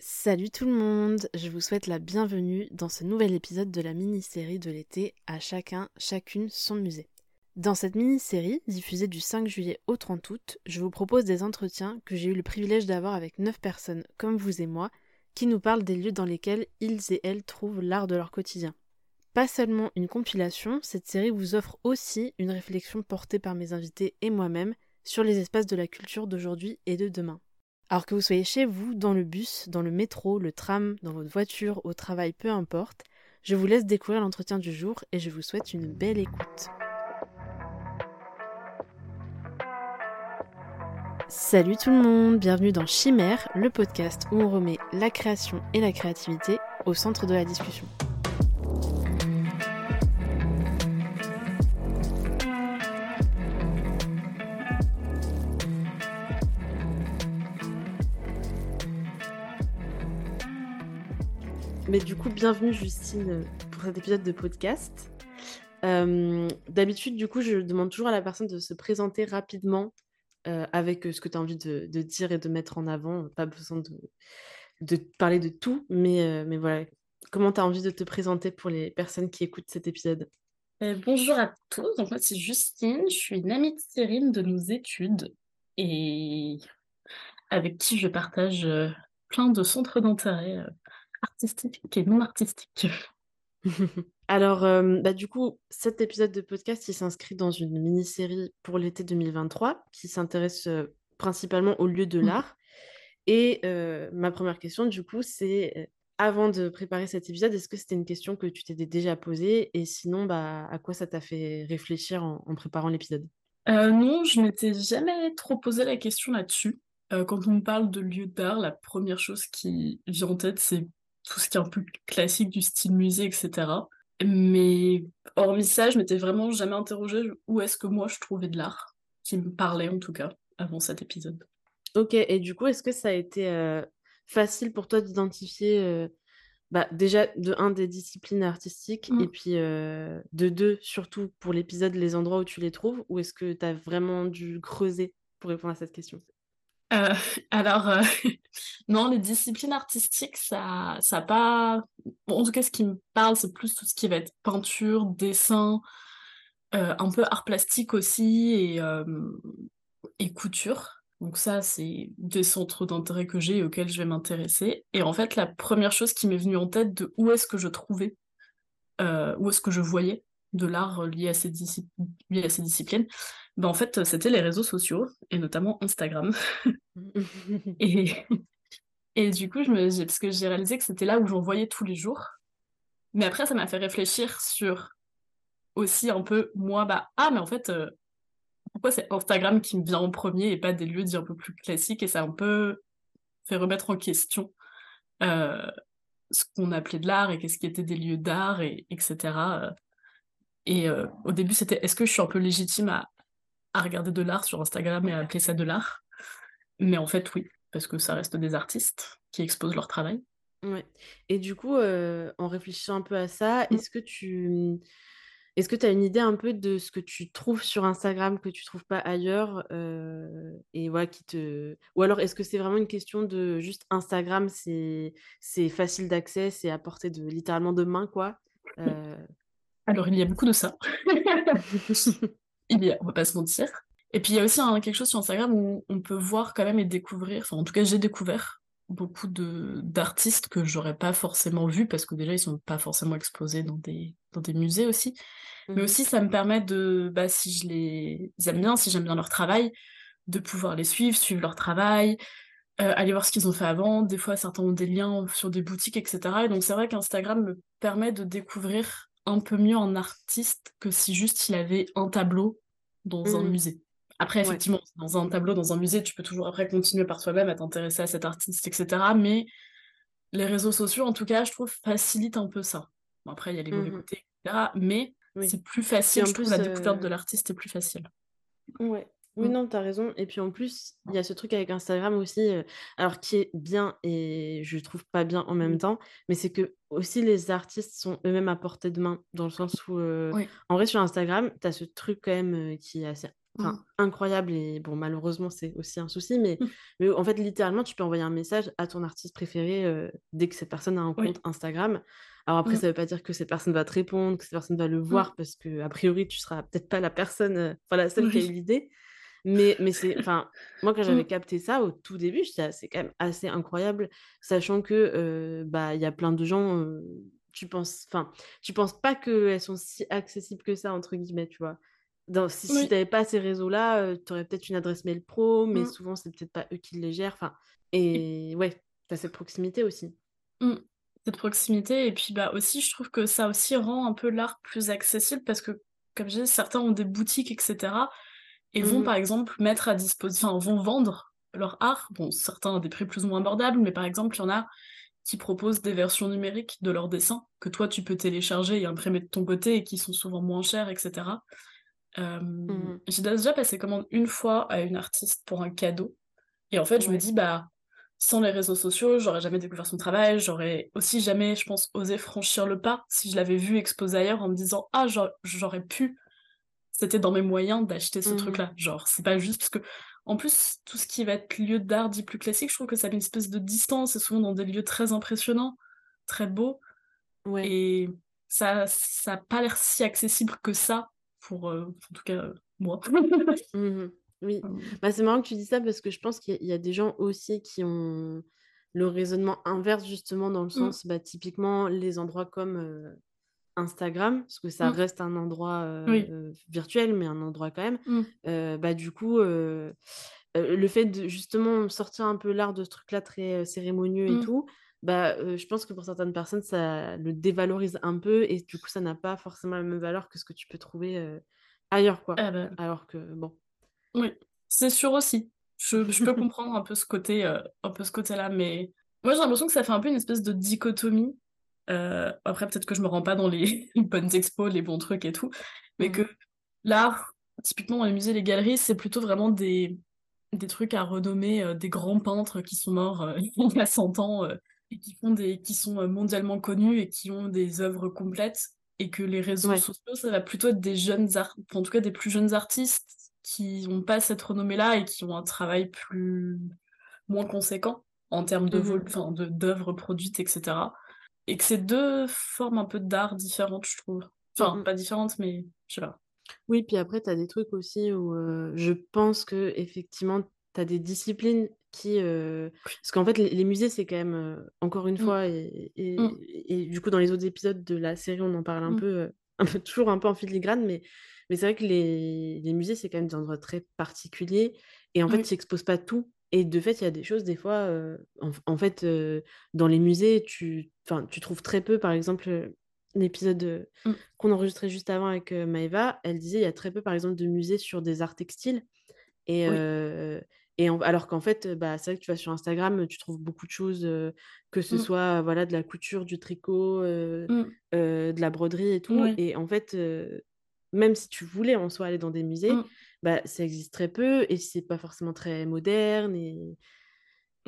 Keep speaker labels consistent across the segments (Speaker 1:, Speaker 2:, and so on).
Speaker 1: Salut tout le monde, je vous souhaite la bienvenue dans ce nouvel épisode de la mini-série de l'été À chacun, chacune son musée. Dans cette mini-série, diffusée du 5 juillet au 30 août, je vous propose des entretiens que j'ai eu le privilège d'avoir avec 9 personnes comme vous et moi, qui nous parlent des lieux dans lesquels ils et elles trouvent l'art de leur quotidien. Pas seulement une compilation, cette série vous offre aussi une réflexion portée par mes invités et moi-même sur les espaces de la culture d'aujourd'hui et de demain. Alors que vous soyez chez vous, dans le bus, dans le métro, le tram, dans votre voiture, au travail, peu importe, je vous laisse découvrir l'entretien du jour et je vous souhaite une belle écoute. Salut tout le monde, bienvenue dans Chimère, le podcast où on remet la création et la créativité au centre de la discussion. Mais du coup, bienvenue Justine pour cet épisode de podcast. Euh, D'habitude, du coup, je demande toujours à la personne de se présenter rapidement euh, avec euh, ce que tu as envie de, dire et de mettre en avant. Pas besoin de, parler de tout, mais, voilà. Comment tu as envie de te présenter pour les personnes qui écoutent cet épisode?
Speaker 2: Bonjour à tous, donc moi c'est Justine, je suis une amie de Cyrine de nos études et avec qui je partage plein de centres d'intérêt artistique et non artistique.
Speaker 1: Alors, euh, bah, du coup, cet épisode de podcast, il s'inscrit dans une mini-série pour l'été 2023 qui s'intéresse euh, principalement au lieu de
Speaker 2: Mmh.
Speaker 1: l'art. Et euh, ma première question, du coup, c'est avant de préparer cet épisode, est-ce que c'était une question que tu t'étais déjà posée? Et sinon, bah, à quoi ça t'a fait réfléchir en, en préparant l'épisode?
Speaker 2: Non, je m'étais jamais trop posé la question là-dessus. Quand on me parle de lieu d'art, la première chose qui vient en tête, c'est tout ce qui est un peu classique du style musée, etc. Mais hormis ça, je m'étais vraiment jamais interrogée où est-ce que moi je trouvais de l'art, qui me parlait en tout cas, avant cet épisode.
Speaker 1: Ok, et du coup, est-ce que ça a été euh, facile pour toi d'identifier euh, bah, déjà de un des disciplines artistiques et
Speaker 2: Mm.
Speaker 1: puis euh, de deux surtout pour l'épisode les endroits où tu les trouves ou est-ce que tu as vraiment dû creuser pour répondre à cette question?
Speaker 2: Euh, alors, euh, non, les disciplines artistiques, ça, ça pas. En tout cas, ce qui me parle, c'est plus tout ce qui va être peinture, dessin, euh, un peu art plastique aussi et, et couture. Donc ça, c'est des centres d'intérêt que j'ai et auxquels je vais m'intéresser. Et en fait, la première chose qui m'est venue en tête de où est-ce que je trouvais, où est-ce que je voyais de l'art lié à ces, lié à ces disciplines, ben en fait, c'était les réseaux sociaux, et notamment Instagram. Et, et du coup, je me, parce que j'ai réalisé que c'était là où j'en voyais tous les jours. Mais après, ça m'a fait réfléchir sur aussi un peu, moi, bah, ah, mais en fait, euh, pourquoi c'est Instagram qui me vient en premier et pas des lieux dits un peu plus classiques? Et ça a un peu fait remettre en question euh, ce qu'on appelait de l'art et qu'est-ce qui était des lieux d'art, et, etc. Et euh, au début, c'était est-ce que je suis un peu légitime à, à regarder de l'art sur Instagram et à appeler ça de l'art? Mais en fait, oui, parce que ça reste des artistes qui exposent leur travail.
Speaker 1: Ouais. Et du coup, euh, en réfléchissant un peu à ça,
Speaker 2: Mm.
Speaker 1: est-ce que tu est-ce que tu as une idée un peu de ce que tu trouves sur Instagram que tu trouves pas ailleurs euh, et voilà qui te ou alors est-ce que c'est vraiment une question de juste Instagram c'est c'est facile d'accès, c'est à portée de littéralement de main quoi. Euh,
Speaker 2: Alors, il y a beaucoup de ça. Il y a, on va pas se mentir. Et puis, il y a aussi hein, quelque chose sur Instagram où on peut voir quand même et découvrir, enfin, en tout cas, j'ai découvert beaucoup de d'artistes que j'aurais pas forcément vus parce que déjà, ils sont pas forcément exposés dans des, dans des musées aussi. Mais aussi, ça me permet de, bah, si je les aime bien, si j'aime bien leur travail, de pouvoir les suivre, suivre leur travail, euh, aller voir ce qu'ils ont fait avant. Des fois, certains ont des liens sur des boutiques, etc. Et donc, c'est vrai qu'Instagram me permet de découvrir un peu mieux un artiste que si juste il avait un tableau dans un
Speaker 1: Mhm.
Speaker 2: musée. Après,
Speaker 1: Ouais.
Speaker 2: effectivement, dans un tableau, dans un musée, tu peux toujours après continuer par toi-même à t'intéresser à cet artiste, etc. Mais les réseaux sociaux, en tout cas, je trouve, facilitent un peu ça. Bon, après, il y a les mauvais
Speaker 1: Mhm.
Speaker 2: côtés, etc. Mais
Speaker 1: Oui.
Speaker 2: c'est plus facile,
Speaker 1: en
Speaker 2: je trouve, la découverte
Speaker 1: euh,
Speaker 2: de l'artiste est plus facile.
Speaker 1: Ouais. Oui,
Speaker 2: Mm.
Speaker 1: non, t'as raison. Et puis en plus, il y a ce truc avec Instagram aussi, euh, alors qui est bien et je trouve pas bien en même
Speaker 2: Mm.
Speaker 1: temps, mais c'est que aussi les artistes sont eux-mêmes à portée de main, dans le sens où, euh,
Speaker 2: Oui.
Speaker 1: en vrai, sur Instagram, t'as ce truc quand même euh, qui est assez enfin,
Speaker 2: Mmh.
Speaker 1: incroyable et bon, malheureusement, c'est aussi un souci, mais,
Speaker 2: Mmh.
Speaker 1: mais en fait, littéralement, tu peux envoyer un message à ton artiste préféré dès que cette personne a un
Speaker 2: Oui.
Speaker 1: compte Instagram. Alors après,
Speaker 2: Mmh.
Speaker 1: ça veut pas dire que cette personne va te répondre, que cette personne va le
Speaker 2: Mmh.
Speaker 1: voir, parce que a priori, tu seras peut-être pas la personne, enfin la seule qui a eu l'idée. Mais, mais c'est, enfin, moi, quand j'avais
Speaker 2: Mmh.
Speaker 1: capté ça au tout début, je disais, Ah, c'est quand même assez incroyable, sachant que euh, bah, il y a plein de gens, euh, tu penses, enfin, tu penses pas qu'elles sont si accessibles que ça, entre guillemets, tu vois. Dans, si si
Speaker 2: Oui.
Speaker 1: t'avais pas ces réseaux-là, tu aurais peut-être une adresse mail pro, mais
Speaker 2: Mmh.
Speaker 1: souvent, c'est peut-être pas eux qui les gèrent. Enfin,
Speaker 2: Et
Speaker 1: ouais, t'as cette proximité aussi.
Speaker 2: mmh, cette proximité et puis, bah, aussi, je trouve que ça aussi rend un peu l'art plus accessible parce que, comme je disais, certains ont des boutiques et vont,
Speaker 1: Mhm.
Speaker 2: par exemple, mettre à disposition enfin, vont vendre leur art. Bon, certains à des prix plus ou moins abordables, mais par exemple, il y en a qui proposent des versions numériques de leurs dessins que toi, tu peux télécharger et imprimer de ton côté et qui sont souvent moins chers et cetera. Hem,
Speaker 1: Mhm.
Speaker 2: j'ai déjà passé commande une fois à une artiste pour un cadeau et en fait, je me dis: «Bah, sans les réseaux sociaux, j'aurais jamais découvert son travail, j'aurais aussi jamais, je pense, osé franchir le pas si je l'avais vu exposé ailleurs en me disant: "Ah, j'au j'aurais pu" c'était dans mes moyens d'acheter ce
Speaker 1: Mhm.
Speaker 2: truc-là». Genre, c'est pas juste parce que en plus, tout ce qui va être lieu d'art dit plus classique, je trouve que ça met une espèce de distance et souvent dans des lieux très impressionnants, très beaux
Speaker 1: Ouais.
Speaker 2: et ça ça a pas l'air si accessible que ça pour, heu, en tout cas, heu, moi.
Speaker 1: Mhm. Oui. Bah, c'est marrant que tu dis ça parce que je pense qu'il y a il y a des gens aussi qui ont le raisonnement inverse, justement, dans le
Speaker 2: mmh,
Speaker 1: sens, bah, typiquement, les endroits comme euh, Instagram, parce que ça
Speaker 2: mmh,
Speaker 1: reste un endroit
Speaker 2: oui,
Speaker 1: euh, virtuel, mais un endroit quand même.
Speaker 2: mmh,
Speaker 1: Euh, bah, du coup, euh, le fait de justement sortir un peu l'art de ce truc-là très cérémonieux et
Speaker 2: mmh.
Speaker 1: tout, bah, je pense que pour certaines personnes, ça le dévalorise un peu et du coup, ça n'a pas forcément la même valeur que ce que tu peux trouver ailleurs, quoi.
Speaker 2: Ah bah
Speaker 1: Alors que, bon.
Speaker 2: Oui, c'est sûr aussi. Je je peux comprendre un peu ce côté, un peu ce côté-là, mais moi j'ai l'impression que ça fait un peu une espèce de dichotomie. Heu, après peut-être que je me rends pas dans les bonnes expos, les bons trucs et tout, mais que
Speaker 1: Mhm.
Speaker 2: l'art, typiquement dans les musées, les galeries, c'est plutôt vraiment des des trucs à renommer, heu, des grands peintres qui sont morts, heu, il y a 100 ans, et qui font des qui sont, mondialement connus et qui ont des œuvres complètes et que les réseaux
Speaker 1: Ouais.
Speaker 2: sociaux, ça va plutôt être des jeunes art enfin, en tout cas des plus jeunes artistes qui ont pas cette renommée-là et qui ont un travail plus moins conséquent en termes de vol enfin de d'œuvres produites et cetera et que c'est 2 formes un peu d'art différentes, je trouve. Enfin, pas différentes, mais je sais pas.
Speaker 1: Oui, puis après, tu as des trucs aussi où euh, je pense que effectivement, tu as des disciplines qui... euh, Parce qu'en fait, les, les musées, c'est quand même, euh, encore une
Speaker 2: Mmh,
Speaker 1: fois, et,
Speaker 2: mmh,
Speaker 1: et, et du coup, dans les autres épisodes de la série, on en parle un
Speaker 2: mmh,
Speaker 1: peu, un peu toujours un peu en filigrane, mais, mais c'est vrai que les, les musées, c'est quand même des endroits très particuliers, et en fait,
Speaker 2: oui,
Speaker 1: tu n'exposes pas tout. Et de fait, il y a des choses, des fois, euh, en, en fait, euh, dans les musées, tu, tu trouves très peu, par exemple, l'épisode
Speaker 2: mmh,
Speaker 1: qu'on enregistrait juste avant avec Maëva, elle disait il y a très peu, par exemple, de musées sur des arts textiles. Et,
Speaker 2: oui,
Speaker 1: euh, et en- alors qu'en fait, bah, c'est vrai que tu vas sur Instagram, tu trouves beaucoup de choses, euh, que ce
Speaker 2: mmh,
Speaker 1: soit voilà, de la couture, du tricot, euh,
Speaker 2: mmh,
Speaker 1: de la broderie et tout.
Speaker 2: oui,
Speaker 1: Et en fait, même si tu voulais en soi aller dans des musées,
Speaker 2: mmh,
Speaker 1: bah, ça existe très peu et c'est pas forcément très moderne. Et,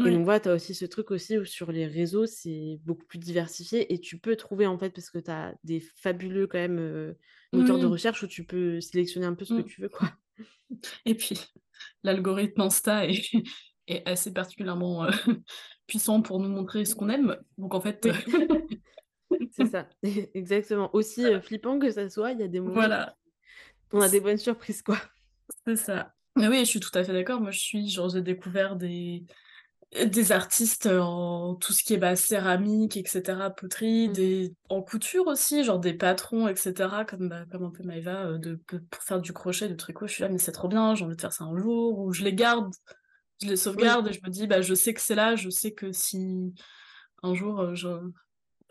Speaker 1: et donc voilà, tu as aussi ce truc aussi où sur les réseaux, c'est beaucoup plus diversifié et tu peux trouver en fait, parce que tu as des fabuleux quand même euh, moteurs de recherche où tu peux sélectionner un peu ce que
Speaker 2: mmh
Speaker 1: tu veux, quoi.
Speaker 2: et puis l'algorithme Insta est est assez particulièrement, heu, puissant pour nous montrer ce qu'on aime, donc en fait,
Speaker 1: Oui, c'est ça, exactement. Aussi euh, flippant que ça soit, il y a des moments où
Speaker 2: voilà,
Speaker 1: on a des bonnes surprises, quoi.
Speaker 2: c'est ça. Mais oui, je suis tout à fait d'accord. Moi, je suis genre, j'ai découvert des des artistes en tout ce qui est, bah, céramique et cetera, poterie, des en couture aussi, genre des patrons et cetera, comme, bah, comme un peu Maëva, heu, de pour faire du crochet, du tricot. Je suis là: «Mais c'est trop bien, j'ai envie de faire ça un jour» ou je les garde, je les
Speaker 1: Oui,
Speaker 2: sauvegarde et je me dis: «Bah, je sais que c'est là, je sais que si un jour, je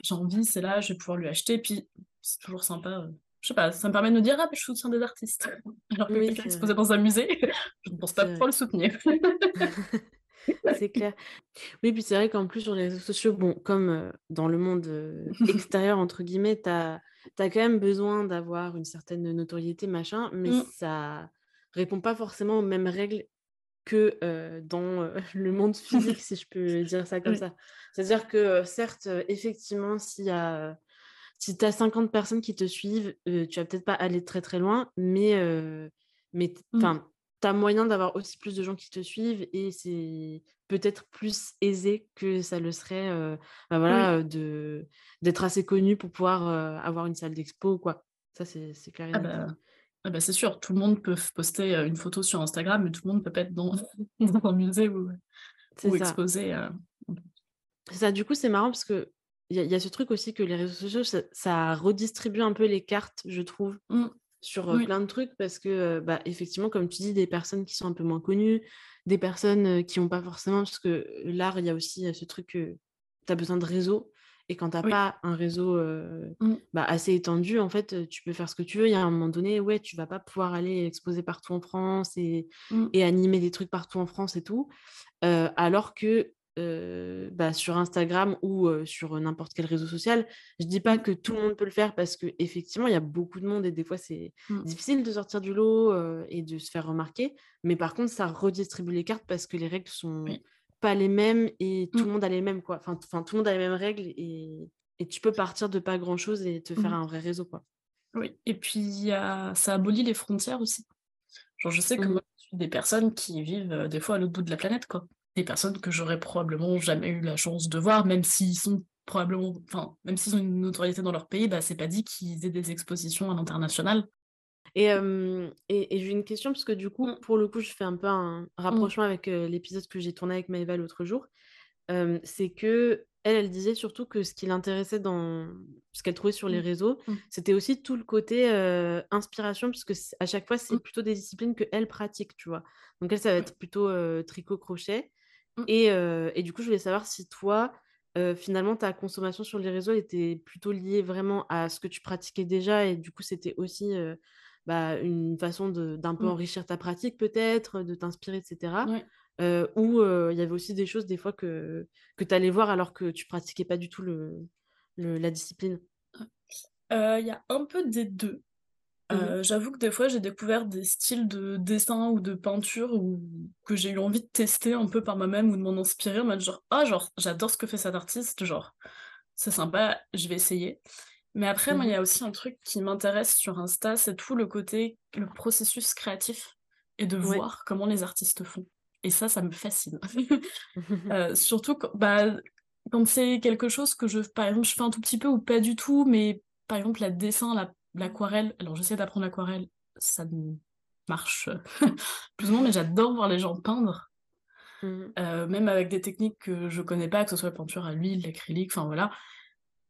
Speaker 2: j'ai envie, c'est là, je vais pouvoir lui acheter». Puis c'est toujours sympa, heu, je sais pas, ça me permet de me dire: «Ah, beh, je soutiens des artistes». Alors que
Speaker 1: oui,
Speaker 2: quelqu'un exposé dans un musée, je ne pense pas pouvoir le soutenir.
Speaker 1: C'est clair. Oui, puis c'est vrai qu'en plus sur les réseaux sociaux, bon, comme euh, dans le monde euh, extérieur, entre guillemets, tu as, quand même besoin d'avoir une certaine notoriété, machin, mais
Speaker 2: Mmh,
Speaker 1: ça répond pas forcément aux mêmes règles que euh, dans euh, le monde physique, si je peux dire ça comme
Speaker 2: oui,
Speaker 1: ça. C'est-à-dire que certes, effectivement, s'il y a, si tu as 50 personnes qui te suivent, euh, tu vas peut-être pas aller très très loin, mais, mais enfin, tu as moyen d'avoir aussi plus de gens qui te suivent et c'est peut-être plus aisé que ça le serait, bah,
Speaker 2: Oui.
Speaker 1: voilà, de d'être assez connu pour pouvoir, avoir une salle d'expo ou quoi. Ça, c'est clair
Speaker 2: Ah bah ah bah, c'est sûr, tout le monde peut poster, heu, une photo sur Instagram, mais tout le monde peut pas être dans dans un musée ou
Speaker 1: C'est
Speaker 2: ou heu
Speaker 1: C'est ça, du coup, c'est marrant parce qu'il y a il y a ce truc aussi que les réseaux sociaux, ça ça redistribue un peu les cartes, je trouve,
Speaker 2: Mmh.
Speaker 1: sur,
Speaker 2: Oui.
Speaker 1: plein de trucs parce que, bah, effectivement, comme tu dis, des personnes qui sont un peu moins connues, des personnes, qui ont pas forcément parce que l'art, il y a aussi, ce truc que tu as besoin de réseau et quand tu as
Speaker 2: Oui.
Speaker 1: pas un réseau,
Speaker 2: Mmh.
Speaker 1: bah, assez étendu, en fait, tu peux faire ce que tu veux. Il y a un moment donné, ouais, tu vas pas pouvoir aller exposer partout en France et
Speaker 2: Mmh.
Speaker 1: et animer des trucs partout en France et tout. Alors que, bah, sur Instagram ou, sur, n'importe quel réseau social, je dis pas
Speaker 2: Mmh.
Speaker 1: que tout le monde peut le faire parce qu'effectivement, il y a beaucoup de monde et des fois, c'est difficile de sortir du lot, et de se faire remarquer. Mais par contre, ça redistribue les cartes parce que les règles sont
Speaker 2: Oui.
Speaker 1: Pas les mêmes et tout
Speaker 2: Mmh.
Speaker 1: le monde a les mêmes, quoi. Enfin enfin, tout le monde a les mêmes règles et et tu peux partir de pas grand chose et te faire
Speaker 2: Mmh.
Speaker 1: un vrai réseau, quoi.
Speaker 2: Oui et puis ça abolit les frontières aussi. Genre, je sais que
Speaker 1: Mmh mh.
Speaker 2: moi, je suis des personnes qui vivent, heu, des fois à l'autre bout de la planète, quoi. Des personnes que j'aurais probablement jamais eu la chance de voir, même s'ils sont probablement enfin, même s'ils ont une notoriété dans leur pays, bah, c'est pas dit qu'ils aient des expositions à l'international.
Speaker 1: Et et et j'ai une question parce que du coup, pour le coup, je fais un peu un
Speaker 2: Mmh.
Speaker 1: rapprochement avec, l'épisode que j'ai tourné avec Maëva l'autre jour. C'est qu'elle, elle disait surtout que ce qui l'intéressait dans ce qu'elle trouvait sur les
Speaker 2: Mmh.
Speaker 1: réseaux,
Speaker 2: Mmh.
Speaker 1: c'était aussi tout le côté, inspiration puisque à chaque fois, c'est
Speaker 2: Mmh.
Speaker 1: plutôt des disciplines qu'elle pratique, tu vois? Donc elle, ça va être plutôt, tricot-crochet
Speaker 2: Mmh.
Speaker 1: et et du coup, je voulais savoir si toi, finalement, ta consommation sur les réseaux était plutôt liée vraiment à ce que tu pratiquais déjà et du coup, c'était aussi, bah, une façon d'un peu
Speaker 2: Mmh.
Speaker 1: enrichir ta pratique peut-être, de t'inspirer et cetera?
Speaker 2: Ouais.
Speaker 1: Heu, ou heu, il y avait aussi des choses des fois que que tu allais voir alors que tu pratiquais pas du tout le le la discipline?
Speaker 2: Heu, il y a un peu des 2.
Speaker 1: Mmh
Speaker 2: j'avoue que des fois, j'ai découvert des styles de dessin ou de peinture ou que j'ai eu envie de tester un peu par moi-même ou de m'en inspirer en mode genre: «Ah genre, j'adore ce que fait cet artiste, genre, c'est sympa, je vais essayer». Mais après, moi, il y
Speaker 1: mh.
Speaker 2: a aussi un truc qui m'intéresse sur Insta, c'est tout le côté le processus créatif et de
Speaker 1: Ouais.
Speaker 2: voir comment les artistes font et ça, ça me fascine. Heu, surtout quand bah, quand c'est quelque chose que je par exemple, je fais un tout petit peu ou pas du tout, mais par exemple, la dessin, l'aquarelle, alors j'essaie d'apprendre l'aquarelle, ça marche plus ou moins, mais j'adore voir les gens peindre.
Speaker 1: Mmh mh.
Speaker 2: Heu, même avec des techniques que je connais pas, que ce soit peinture à l'huile, l'acrylique, enfin voilà.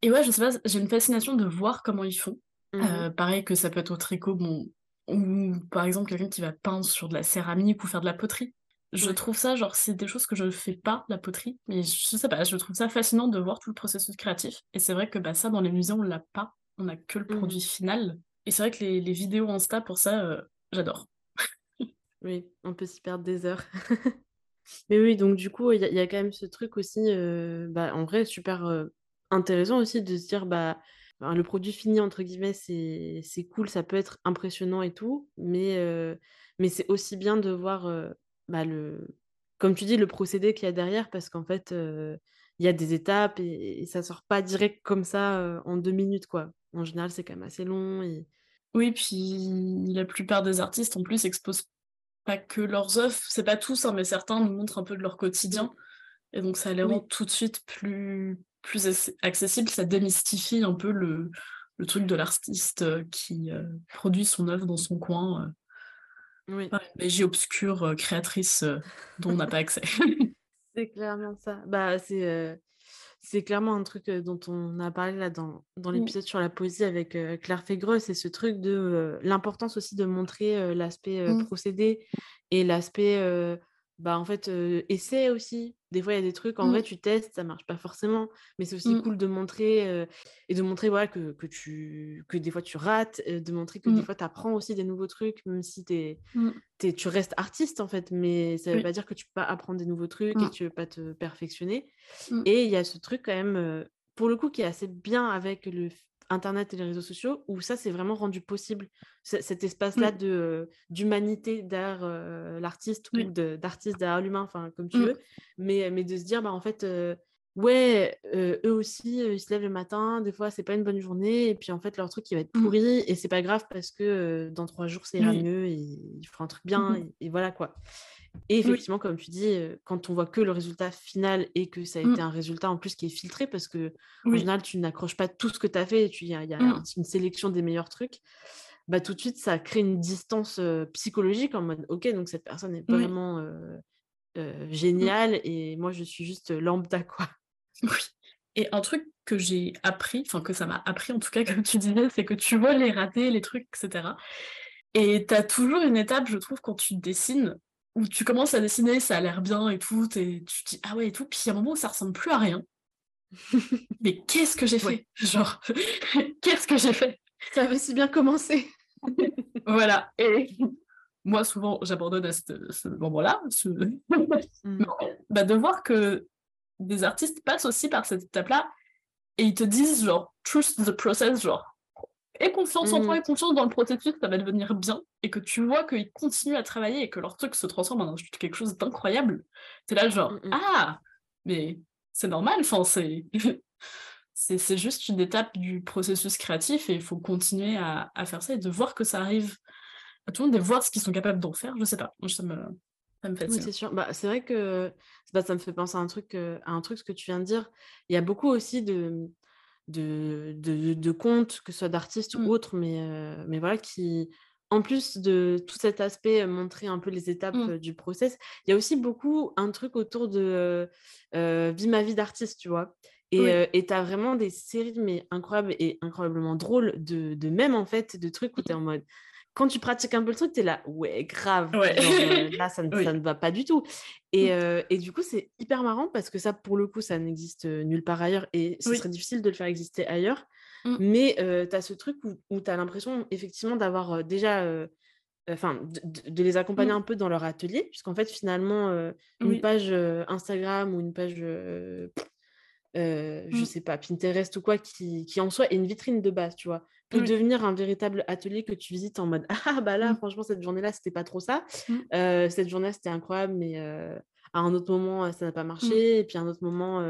Speaker 2: Et ouais, je sais pas, j'ai une fascination de voir comment ils font.
Speaker 1: Mmh mh.
Speaker 2: Heu, pareil que ça peut être au tricot, bon, ou par exemple quelqu'un qui va peindre sur de la céramique ou faire de la poterie. Je
Speaker 1: Ouais.
Speaker 2: trouve ça, genre, c'est des choses que je ne fais pas, la poterie, mais je sais pas, je trouve ça fascinant de voir tout le processus créatif et c'est vrai que, bah, ça dans les musées, on l'a pas, on a que le
Speaker 1: Mmh
Speaker 2: produit final et c'est vrai que les les vidéos Insta pour ça, heu, j'adore.
Speaker 1: Oui, on peut s'y perdre des heures. Mais oui, donc du coup, il y a il y a quand même ce truc aussi, heu, bah, en vrai super, intéressant aussi de se dire, bah, ben, «le produit fini» entre guillemets, c'est c'est cool, ça peut être impressionnant et tout, mais mais c'est aussi bien de voir, heu, bah, le comme tu dis, le procédé qu'il y a derrière parce qu'en fait, heu, il y a des étapes et ça sort pas direct comme ça, en 2 minutes, quoi. En général, c'est quand même assez long et
Speaker 2: Oui, puis la plupart des artistes, en plus, exposent pas que leurs œuvres, c'est pas tous, hein, mais certains nous montrent un peu de leur quotidien et donc ça les rend
Speaker 1: oui.
Speaker 2: tout de suite plus plus acc accessibles. Ça démystifie un peu le le truc de l'artiste, heu, qui, heu, produit son œuvre dans son coin, heu,
Speaker 1: Oui.
Speaker 2: par une magie obscure, créatrice, dont on n'a pas accès.
Speaker 1: C'est clairement ça. Bah, c'est, c'est clairement un truc, dont on a parlé là dans dans
Speaker 2: Mmh,
Speaker 1: l'épisode sur la poésie avec, Claire Fégreux, c'est ce truc de, l'importance aussi de montrer, l'aspect,
Speaker 2: mmh,
Speaker 1: procédé et l'aspect, bah, en fait, essai aussi. Des fois, il y a des trucs, en
Speaker 2: mmh,
Speaker 1: vrai, tu testes, ça marche pas forcément, mais c'est aussi
Speaker 2: mmh,
Speaker 1: cool de montrer, heu et de montrer, voilà, que que tu que des fois tu rates, heu, de montrer que des
Speaker 2: mmh,
Speaker 1: fois tu apprends aussi des nouveaux trucs, même si tu es
Speaker 2: mmh,
Speaker 1: tu restes artiste, en fait, mais ça veut
Speaker 2: oui,
Speaker 1: pas dire que tu peux pas apprendre des nouveaux trucs et que tu veux pas te perfectionner. Et il y a ce truc quand même, heu, pour le coup, qui est assez bien avec le internet et les réseaux sociaux, où ça, c'est vraiment rendu possible. Ce cet espace-là
Speaker 2: oui,
Speaker 1: de, d'humanité derrière, l'artiste ou
Speaker 2: oui,
Speaker 1: de d'artiste derrière l'humain, enfin, comme tu
Speaker 2: mmh,
Speaker 1: veux, mais mais de se dire, bah, en fait, ouais, eux aussi, ils se lèvent le matin, des fois, c'est pas une bonne journée, et puis en fait, leur truc, il va être mmh. pourri, et c'est pas grave parce que dans trois jours, ça ira mieux, et ils feront un truc bien, mmh et, voilà quoi. Et effectivement, comme tu dis, quand on voit que le résultat final et que ça a été un résultat en plus qui est filtré, parce que en général, tu n'accroches pas tout ce que tu as fait, il y a, y a une sélection des meilleurs trucs, bah, tout de suite, ça crée une distance psychologique en mode, ok, donc cette personne est vraiment géniale, et moi, je suis juste lambda, quoi.
Speaker 2: Oui. Et un truc que j'ai appris, enfin que ça m'a appris en tout cas, comme tu disais, c'est que tu vois les ratés, les trucs, etc. Et tu as toujours une étape, je trouve, quand tu dessines, où tu commences à dessiner, ça a l'air bien et tout, et tu te dis ah ouais et tout, puis il y a un moment où ça ressemble plus à rien. Mais qu'est-ce que j'ai fait? Genre, qu'est-ce que j'ai fait?
Speaker 1: Ça avait si bien commencé.
Speaker 2: voilà. Et moi, souvent, j'abandonne à ce, moment-là. Mm. Bah, de voir que des artistes passent aussi par cette étape-là et ils te disent genre trust the process, genre aie confiance en toi mm. et confiance dans le processus, ça va devenir bien et que tu vois qu'ils continuent à travailler et que leur truc se transforme en quelque chose d'incroyable. C'est là genre mm, mm. ah mais c'est normal, enfin c'est c'est juste une étape du processus créatif et il faut continuer à, à, faire ça et de voir que ça arrive à tout le monde et voir ce qu'ils sont capables d'en faire. Je sais pas, ça me
Speaker 1: oui, c'est sûr. Bah, c'est vrai que bah, ça me fait penser à un truc, à un truc, ce que tu viens de dire. Il y a beaucoup aussi de, de, de, contes, que ce soit d'artistes ou mmh. autres, mais, mais voilà, qui, en plus de tout cet aspect, montrer un peu les étapes mmh. du process, il y a aussi beaucoup un truc autour de Vie ma vie d'artiste, tu vois? Et tu as vraiment des séries mais incroyables et incroyablement drôles de, de même en fait, de trucs où tu es en mode quand tu pratiques un peu le truc, tu es là, ouais, grave. Euh, là, ça ne, va pas du tout. Et, mmh. euh, et du coup, c'est hyper marrant parce que ça, pour le coup, ça n'existe euh, nulle part ailleurs et ce serait difficile de le faire exister ailleurs. Mmh. Mais tu as ce truc où, tu as l'impression, effectivement, d'avoir déjà. Enfin, de, les accompagner mmh. un peu dans leur atelier, puisqu'en fait, finalement, une page Instagram ou une page je mmh. sais pas, Pinterest ou quoi, qui, qui, en soi est une vitrine de base, tu vois, peut devenir un véritable atelier que tu visites en mode Ah, bah là, mmh. franchement, cette journée-là, c'était pas trop ça. Mmh. cette journée, c'était incroyable, mais à un autre moment, ça n'a pas marché. Et puis à un autre moment,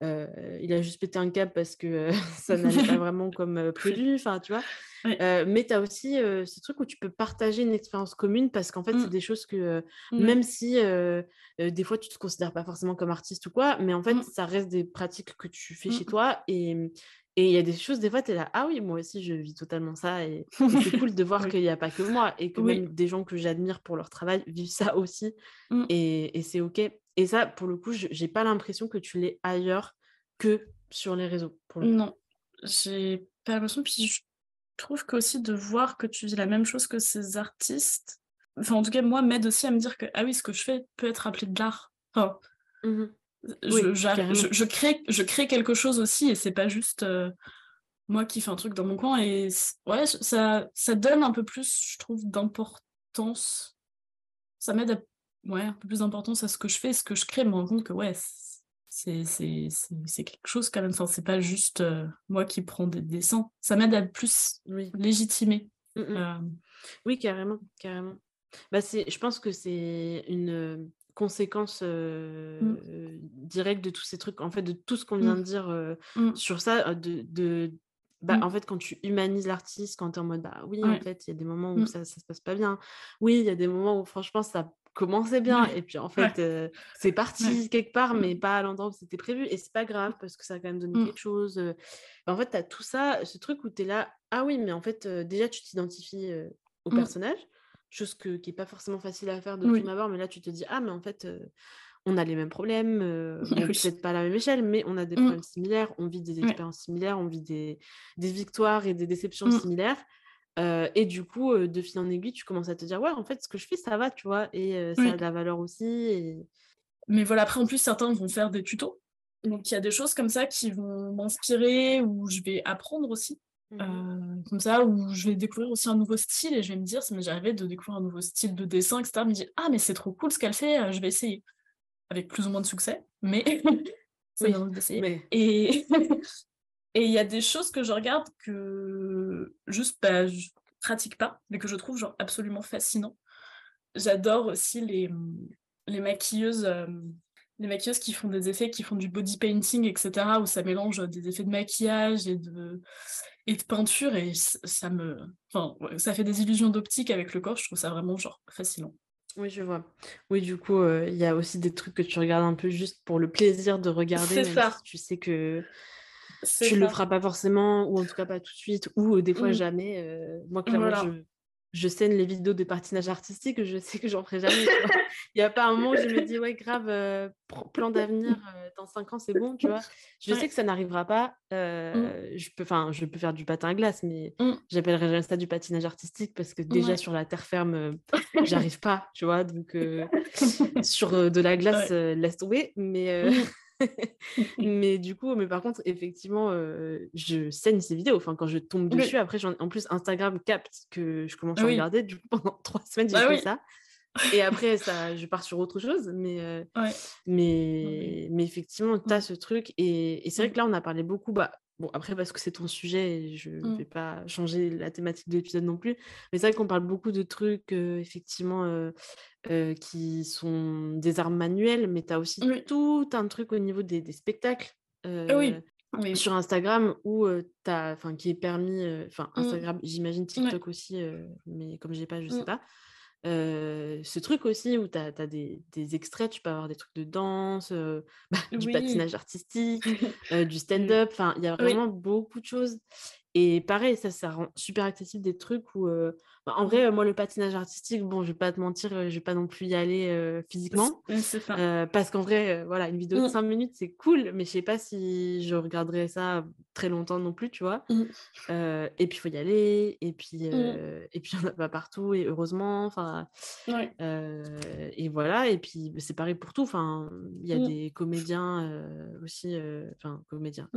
Speaker 1: il a juste pété un câble parce que ça n'allait pas vraiment comme prévu. Enfin, tu vois. Mais tu as aussi ce truc où tu peux partager une expérience commune parce qu'en fait, c'est des choses que même si des fois tu te considères pas forcément comme artiste ou quoi, mais en fait, ça reste des pratiques que tu fais chez toi et et il y a des choses, des fois, tu es là, ah oui, moi aussi, je vis totalement ça. Et, c'est cool de voir qu'il n'y a pas que moi et que même des gens que j'admire pour leur travail vivent ça aussi. Mmh. Et, et c'est OK. Et ça, pour le coup, j'ai pas l'impression que tu l'es ailleurs que sur les réseaux. Pour
Speaker 2: Non, j'ai pas l'impression. Puis je trouve qu'aussi de voir que tu vis la même chose que ces artistes, enfin, en tout cas, moi, m'aide aussi à me dire que, ah oui, ce que je fais peut être appelé de l'art. Enfin, mmh je, je, crée, je crée quelque chose aussi et c'est pas juste euh, moi qui fais un truc dans mon coin. Et ouais, ça, ça donne un peu plus, je trouve, d'importance. Ça m'aide à ouais, un peu plus d'importance à ce que je fais, ce que je crée, me rends compte que ouais, c'est quelque chose quand même. Enfin, c'est pas juste euh, moi qui prends des dessins. Ça m'aide à plus légitimer. Mmh, mmh. Euh.
Speaker 1: Oui, carrément, carrément. Bah, je pense que c'est une conséquence mmh. directe de tous ces trucs, en fait, de tout ce qu'on vient de dire sur ça, de, de bah, en fait, quand tu humanises l'artiste, quand tu es en mode, bah oui, en fait, il y a des moments où ça, ça se passe pas bien. Oui, il y a des moments où, franchement, ça commençait bien. Et puis, en fait, c'est parti quelque part, mais pas à l'endroit où c'était prévu. Et c'est pas grave parce que ça a quand même donné quelque chose. Bah, en fait, tu as tout ça, ce truc où tu es là, ah oui, mais en fait, déjà, tu t'identifies au personnage chose que, qui n'est pas forcément facile à faire de oui. prime mais là tu te dis, ah mais en fait, on a les mêmes problèmes, peut-être pas à la même échelle, mais on a des mmh. problèmes similaires, on vit des expériences similaires, on vit des, des victoires et des déceptions mmh. Et du coup, de fil en aiguille, tu commences à te dire, ouais, en fait, ce que je fais, ça va, tu vois, et ça a de la valeur aussi. Et...
Speaker 2: Mais voilà, après, en plus, certains vont faire des tutos. Donc, il y a des choses comme ça qui vont m'inspirer, ou je vais apprendre aussi. Mmh euh, comme ça, où je vais découvrir aussi un nouveau style et je vais me dire, ça m'est arrivé de découvrir un nouveau style de dessin, etc. Me dire, ah, mais c'est trop cool ce qu'elle fait, je vais essayer. Avec plus ou moins de succès, mais oui, d'essayer. Et il y a des choses que je regarde que juste bah, je pratique pas, mais que je trouve genre absolument fascinant. J'adore aussi les, les maquilleuses. Euh, les maquilleuses qui font des effets, qui font du body painting, etc., où ça mélange des effets de maquillage et de, et de peinture, et ça me... Enfin, ça fait des illusions d'optique avec le corps, je trouve ça vraiment, genre, fascinant.
Speaker 1: Oui, je vois. Oui, du coup, euh, il y a aussi des trucs que tu regardes un peu juste pour le plaisir de regarder,
Speaker 2: C'est ça.
Speaker 1: tu sais que tu le feras pas forcément, ou en tout cas pas tout de suite, ou euh, des fois
Speaker 2: mmh.
Speaker 1: jamais. Euh, moi, clairement, je, je scène les vidéos de patinage artistique, je sais que j'en ferai jamais. Il n'y a pas un moment où je me dis, ouais, grave, euh, plan d'avenir, euh, dans 5 ans, c'est bon, tu vois. Je sais que ça n'arrivera pas.
Speaker 2: Mmh.
Speaker 1: Je, peux, je peux faire du patin à glace, mais
Speaker 2: mmh.
Speaker 1: j'appellerai jamais ça du patinage artistique parce que déjà sur la terre ferme, j'arrive pas, tu vois. Donc, sur de la glace, laisse tomber. Mais. Mais du coup, mais par contre, effectivement, euh, je saigne ces vidéos. Enfin, quand je tombe dessus, après, en plus, Instagram capte que je commence à regarder. Du coup, pendant trois semaines, j'ai bah fait ça. Et après, ça, je pars sur autre chose. Mais, euh, mais, mais effectivement, tu as ce truc. Et, et c'est vrai mmh. que là, on a parlé beaucoup. Bah, Bon, après, parce que c'est ton sujet, je ne mmh. vais pas changer la thématique de l'épisode non plus. Mais c'est vrai qu'on parle beaucoup de trucs, effectivement, qui sont des armes manuelles, mais tu as aussi tout un truc au niveau des, spectacles.
Speaker 2: oui.
Speaker 1: Sur Instagram, où as, qui est permis, enfin, mmh. Instagram, j'imagine TikTok aussi, mais comme j'ai pas, je sais mmh. pas ce truc aussi où tu as, des, des, extraits, tu peux avoir des trucs de danse, bah, du patinage artistique, du stand-up, enfin, il y a vraiment beaucoup de choses. Et pareil, ça, ça rend super accessible des trucs où, bah, en vrai, moi, le patinage artistique, bon, je vais pas te mentir, je vais pas non plus y aller physiquement. parce qu'en vrai, voilà, une vidéo de 5 mmh. minutes, c'est cool, mais je sais pas si je regarderai ça très longtemps non plus, tu vois. Mmh. et puis, il faut y aller, et puis, mmh. et puis, on a pas partout, et heureusement, enfin. et voilà, et puis, bah, c'est pareil pour tout. Enfin, il y a des comédiens aussi, enfin, comédiens,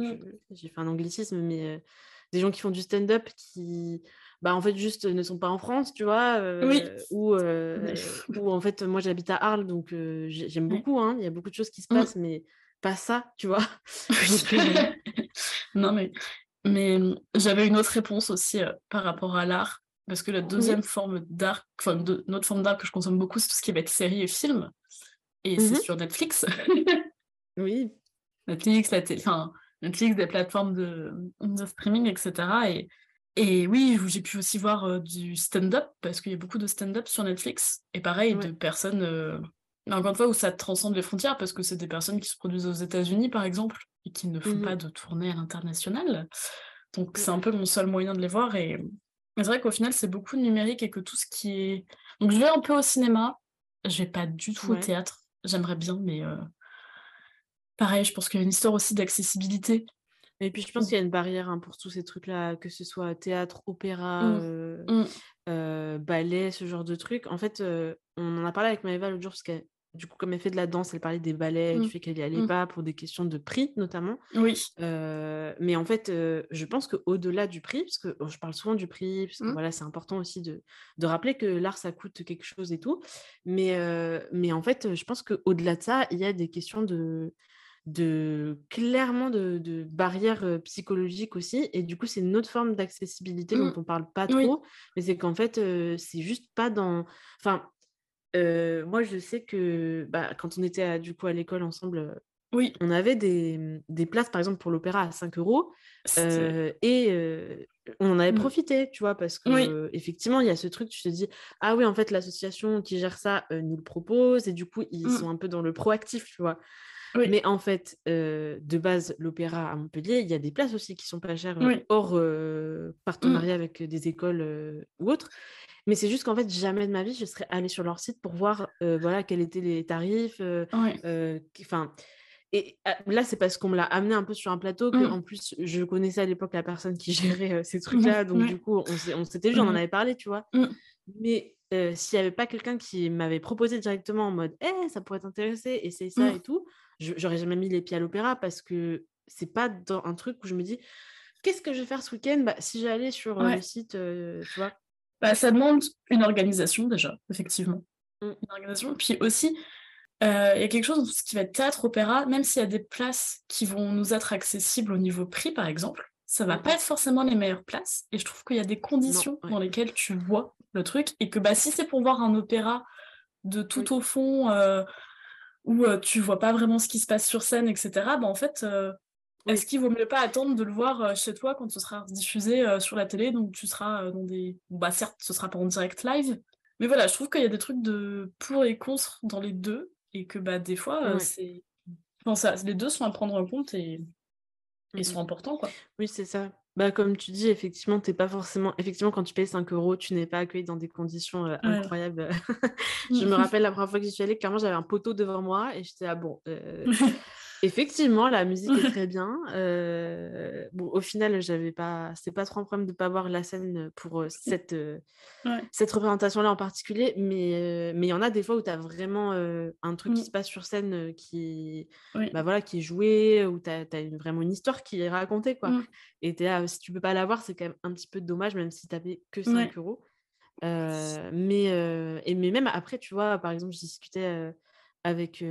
Speaker 1: j'ai fait un anglicisme, mais des gens qui font du stand-up qui bah en fait juste ne sont pas en France tu vois
Speaker 2: oui.
Speaker 1: ou, ou en fait moi j'habite à Arles donc j'aime beaucoup hein, il y a beaucoup de choses qui se mmh. passent mais pas ça tu vois.
Speaker 2: Non mais mais mmh, j'avais une autre réponse aussi par rapport à l'art parce que la deuxième forme d'art enfin de, une autre forme d'art que je consomme beaucoup c'est tout ce qui va être série et film et c'est mmh sur Netflix.
Speaker 1: Oui.
Speaker 2: Netflix la télé enfin Netflix, des plateformes de, de streaming, etc. Et, et oui, j'ai pu aussi voir euh, du stand-up, parce qu'il y a beaucoup de stand-up sur Netflix. Et pareil, de personnes, euh, encore une fois, où ça transcende les frontières, parce que c'est des personnes qui se produisent aux États-Unis, par exemple, et qui ne font mmh pas de tournée à l'international. Donc c'est un peu mon seul moyen de les voir. Et c'est vrai qu'au final, c'est beaucoup de numérique et que tout ce qui est. Donc je vais un peu au cinéma, je vais pas du tout au théâtre. J'aimerais bien, mais euh, pareil, je pense qu'il y a une histoire aussi d'accessibilité.
Speaker 1: Et puis je pense mmh. qu'il y a une barrière hein, pour tous ces trucs-là, que ce soit théâtre, opéra, mmh. Euh, mmh. Euh, ballet, ce genre de trucs. En fait, euh, on en a parlé avec Maëva l'autre jour, parce que du coup, comme elle fait de la danse, elle parlait des ballets, du fait qu'elle y allait pas pour des questions de prix notamment.
Speaker 2: Oui.
Speaker 1: mais en fait, je pense qu'au-delà du prix, parce que je parle souvent du prix, parce que voilà, c'est important aussi de, de rappeler que l'art, ça coûte quelque chose et tout. Mais, mais en fait, je pense qu'au-delà de ça, il y a des questions de de clairement de, barrières psychologiques aussi. Et du coup, c'est une autre forme d'accessibilité dont mmh. on parle pas trop. Mais c'est qu'en fait, c'est juste pas dans. Enfin, moi, je sais que bah, quand on était du coup à l'école ensemble,
Speaker 2: oui.
Speaker 1: on avait des, des, places, par exemple, pour l'opéra à 5 euros. et on en avait mmh. profité, tu vois, parce que effectivement, il y a ce truc, tu te dis, ah oui, en fait, l'association qui gère ça nous le propose. Et du coup, ils mmh. sont un peu dans le proactif, tu vois? Mais en fait, de base, l'opéra à Montpellier, il y a des places aussi qui sont pas chères, hors partenariat mmh. avec des écoles ou autres. Mais c'est juste qu'en fait, jamais de ma vie, je serais allée sur leur site pour voir voilà, quels étaient les tarifs. Enfin. et ah, là, c'est parce qu'on me l'a amené un peu sur un plateau que, mmh. en plus, je connaissais à l'époque la personne qui gérait ces trucs-là. Donc, du coup, on s'était vu, on en mmh. avait parlé, tu vois. Mais s'il n'y avait pas quelqu'un qui m'avait proposé directement en mode, eh, ça pourrait t'intéresser, essaye ça et tout, j'aurais jamais mis les pieds à l'opéra parce que c'est pas dans un truc où je me dis qu'est-ce que je vais faire ce week-end? Bah, Si j'allais sur le site, tu vois.
Speaker 2: Bah, ça demande une organisation déjà, effectivement. Mmh. Une organisation. Puis aussi, il y a quelque chose ce qui va être théâtre, opéra, même s'il y a des places qui vont nous être accessibles au niveau prix, par exemple, ça va mmh. pas être forcément les meilleures places. Et je trouve qu'il y a des conditions dans lesquelles tu vois le truc. Et que bah, si c'est pour voir un opéra de tout au fond, où tu vois pas vraiment ce qui se passe sur scène, etc., bah, en fait, est-ce qu'il vaut mieux pas attendre de le voir chez toi quand ce sera diffusé sur la télé? Donc tu seras dans des. Bah certes, ce sera pas en direct live, mais voilà, je trouve qu'il y a des trucs de pour et contre dans les deux, et que bah des fois, c'est. ça, les deux sont à prendre en compte et, et sont importants, quoi.
Speaker 1: Oui, c'est ça. Bah, comme tu dis, effectivement, t'es pas forcément. Effectivement, quand tu payes 5 euros, tu n'es pas accueilli dans des conditions incroyables. je me rappelle la première fois que j'y suis allée, clairement, j'avais un poteau devant moi et j'étais ah bon. Effectivement, la musique est très bien. Euh, bon, au final, j'avais pas, c'est pas trop un problème de pas voir la scène pour euh, cette, euh, cette représentation-là en particulier, mais mais il y en a des fois où tu as vraiment un truc qui mmh. se passe sur scène qui, bah voilà, qui est joué, où tu as, vraiment une histoire qui est racontée, quoi. Mmh. Et là, si tu peux pas la voir, c'est quand même un petit peu dommage, même si tu payé que 5 euros. mais, et, mais même après, tu vois, par exemple, je discutais avec,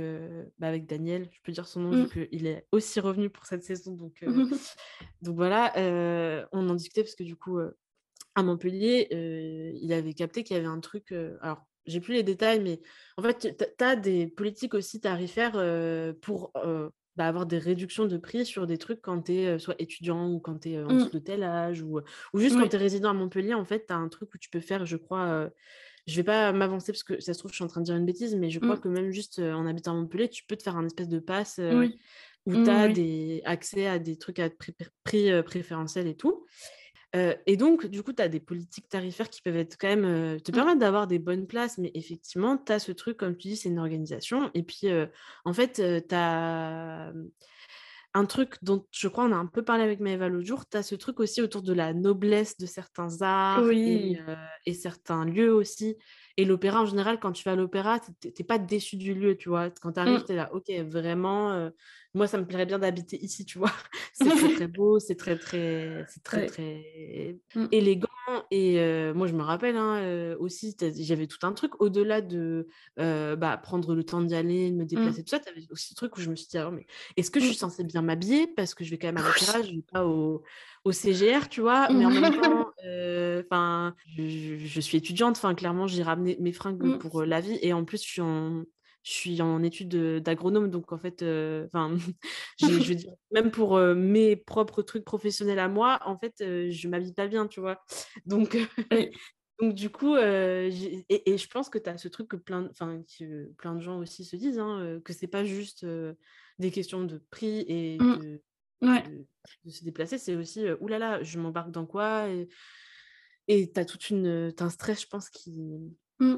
Speaker 1: bah, avec Daniel, je peux dire son nom vu mmh. qu'il est aussi revenu pour cette saison. Donc, donc voilà, on en discutait parce que du coup, à Montpellier, il avait capté qu'il y avait un truc. alors, j'ai plus les détails, mais en fait, tu as des politiques aussi tarifaires pour bah, avoir des réductions de prix sur des trucs quand tu es soit étudiant ou quand tu es en mmh. dessous de tel âge ou, ou juste quand tu es résident à Montpellier. En fait, tu as un truc où tu peux faire, je crois je vais pas m'avancer parce que ça se trouve, je suis en train de dire une bêtise, mais je crois mmh. que même juste en habitant à Montpellier, tu peux te faire un espèce de passe où tu as des accès à des trucs à prix, prix préférentiels et tout. et donc, du coup, tu as des politiques tarifaires qui peuvent être quand même te mmh. permettre d'avoir des bonnes places, mais effectivement, tu as ce truc, comme tu dis, c'est une organisation. Et puis, en fait, tu as un truc dont je crois on a un peu parlé avec Maëva l'autre jour, tu as ce truc aussi autour de la noblesse de certains arts et, certains lieux aussi. Et l'opéra, en général, quand tu vas à l'opéra, tu n'es pas déçu du lieu, tu vois. Quand tu arrives, mmh. tu es là, ok, vraiment, moi, ça me plairait bien d'habiter ici, tu vois. c'est très, très beau, c'est très, très, c'est très, très mmh. élégant. Et moi, je me rappelle hein, aussi, j'avais tout un truc au-delà de bah, prendre le temps d'y aller, de me mmh. déplacer, tout ça. Tu avais aussi ce truc où je me suis dit, mais est-ce que je suis censée bien m'habiller? Parce que je vais quand même à l'opéra, je vais pas au, au CGR, tu vois. Mais en même temps, enfin, je, je, suis étudiante, enfin, clairement, j'ai ramené mes fringues pour la vie. Et en plus, je suis en je suis en études d'agronome, donc en fait, enfin, je veux dire, même pour mes propres trucs professionnels à moi, en fait, je m'habille pas bien, tu vois? Donc, donc du coup, et, et, je pense que tu as ce truc que plein, enfin, que plein de gens aussi se disent, hein, que c'est pas juste des questions de prix et mmh. de, de, se déplacer, c'est aussi, oulala, je m'embarque dans quoi et tu as toute une, as un stress, je pense, qui, mmh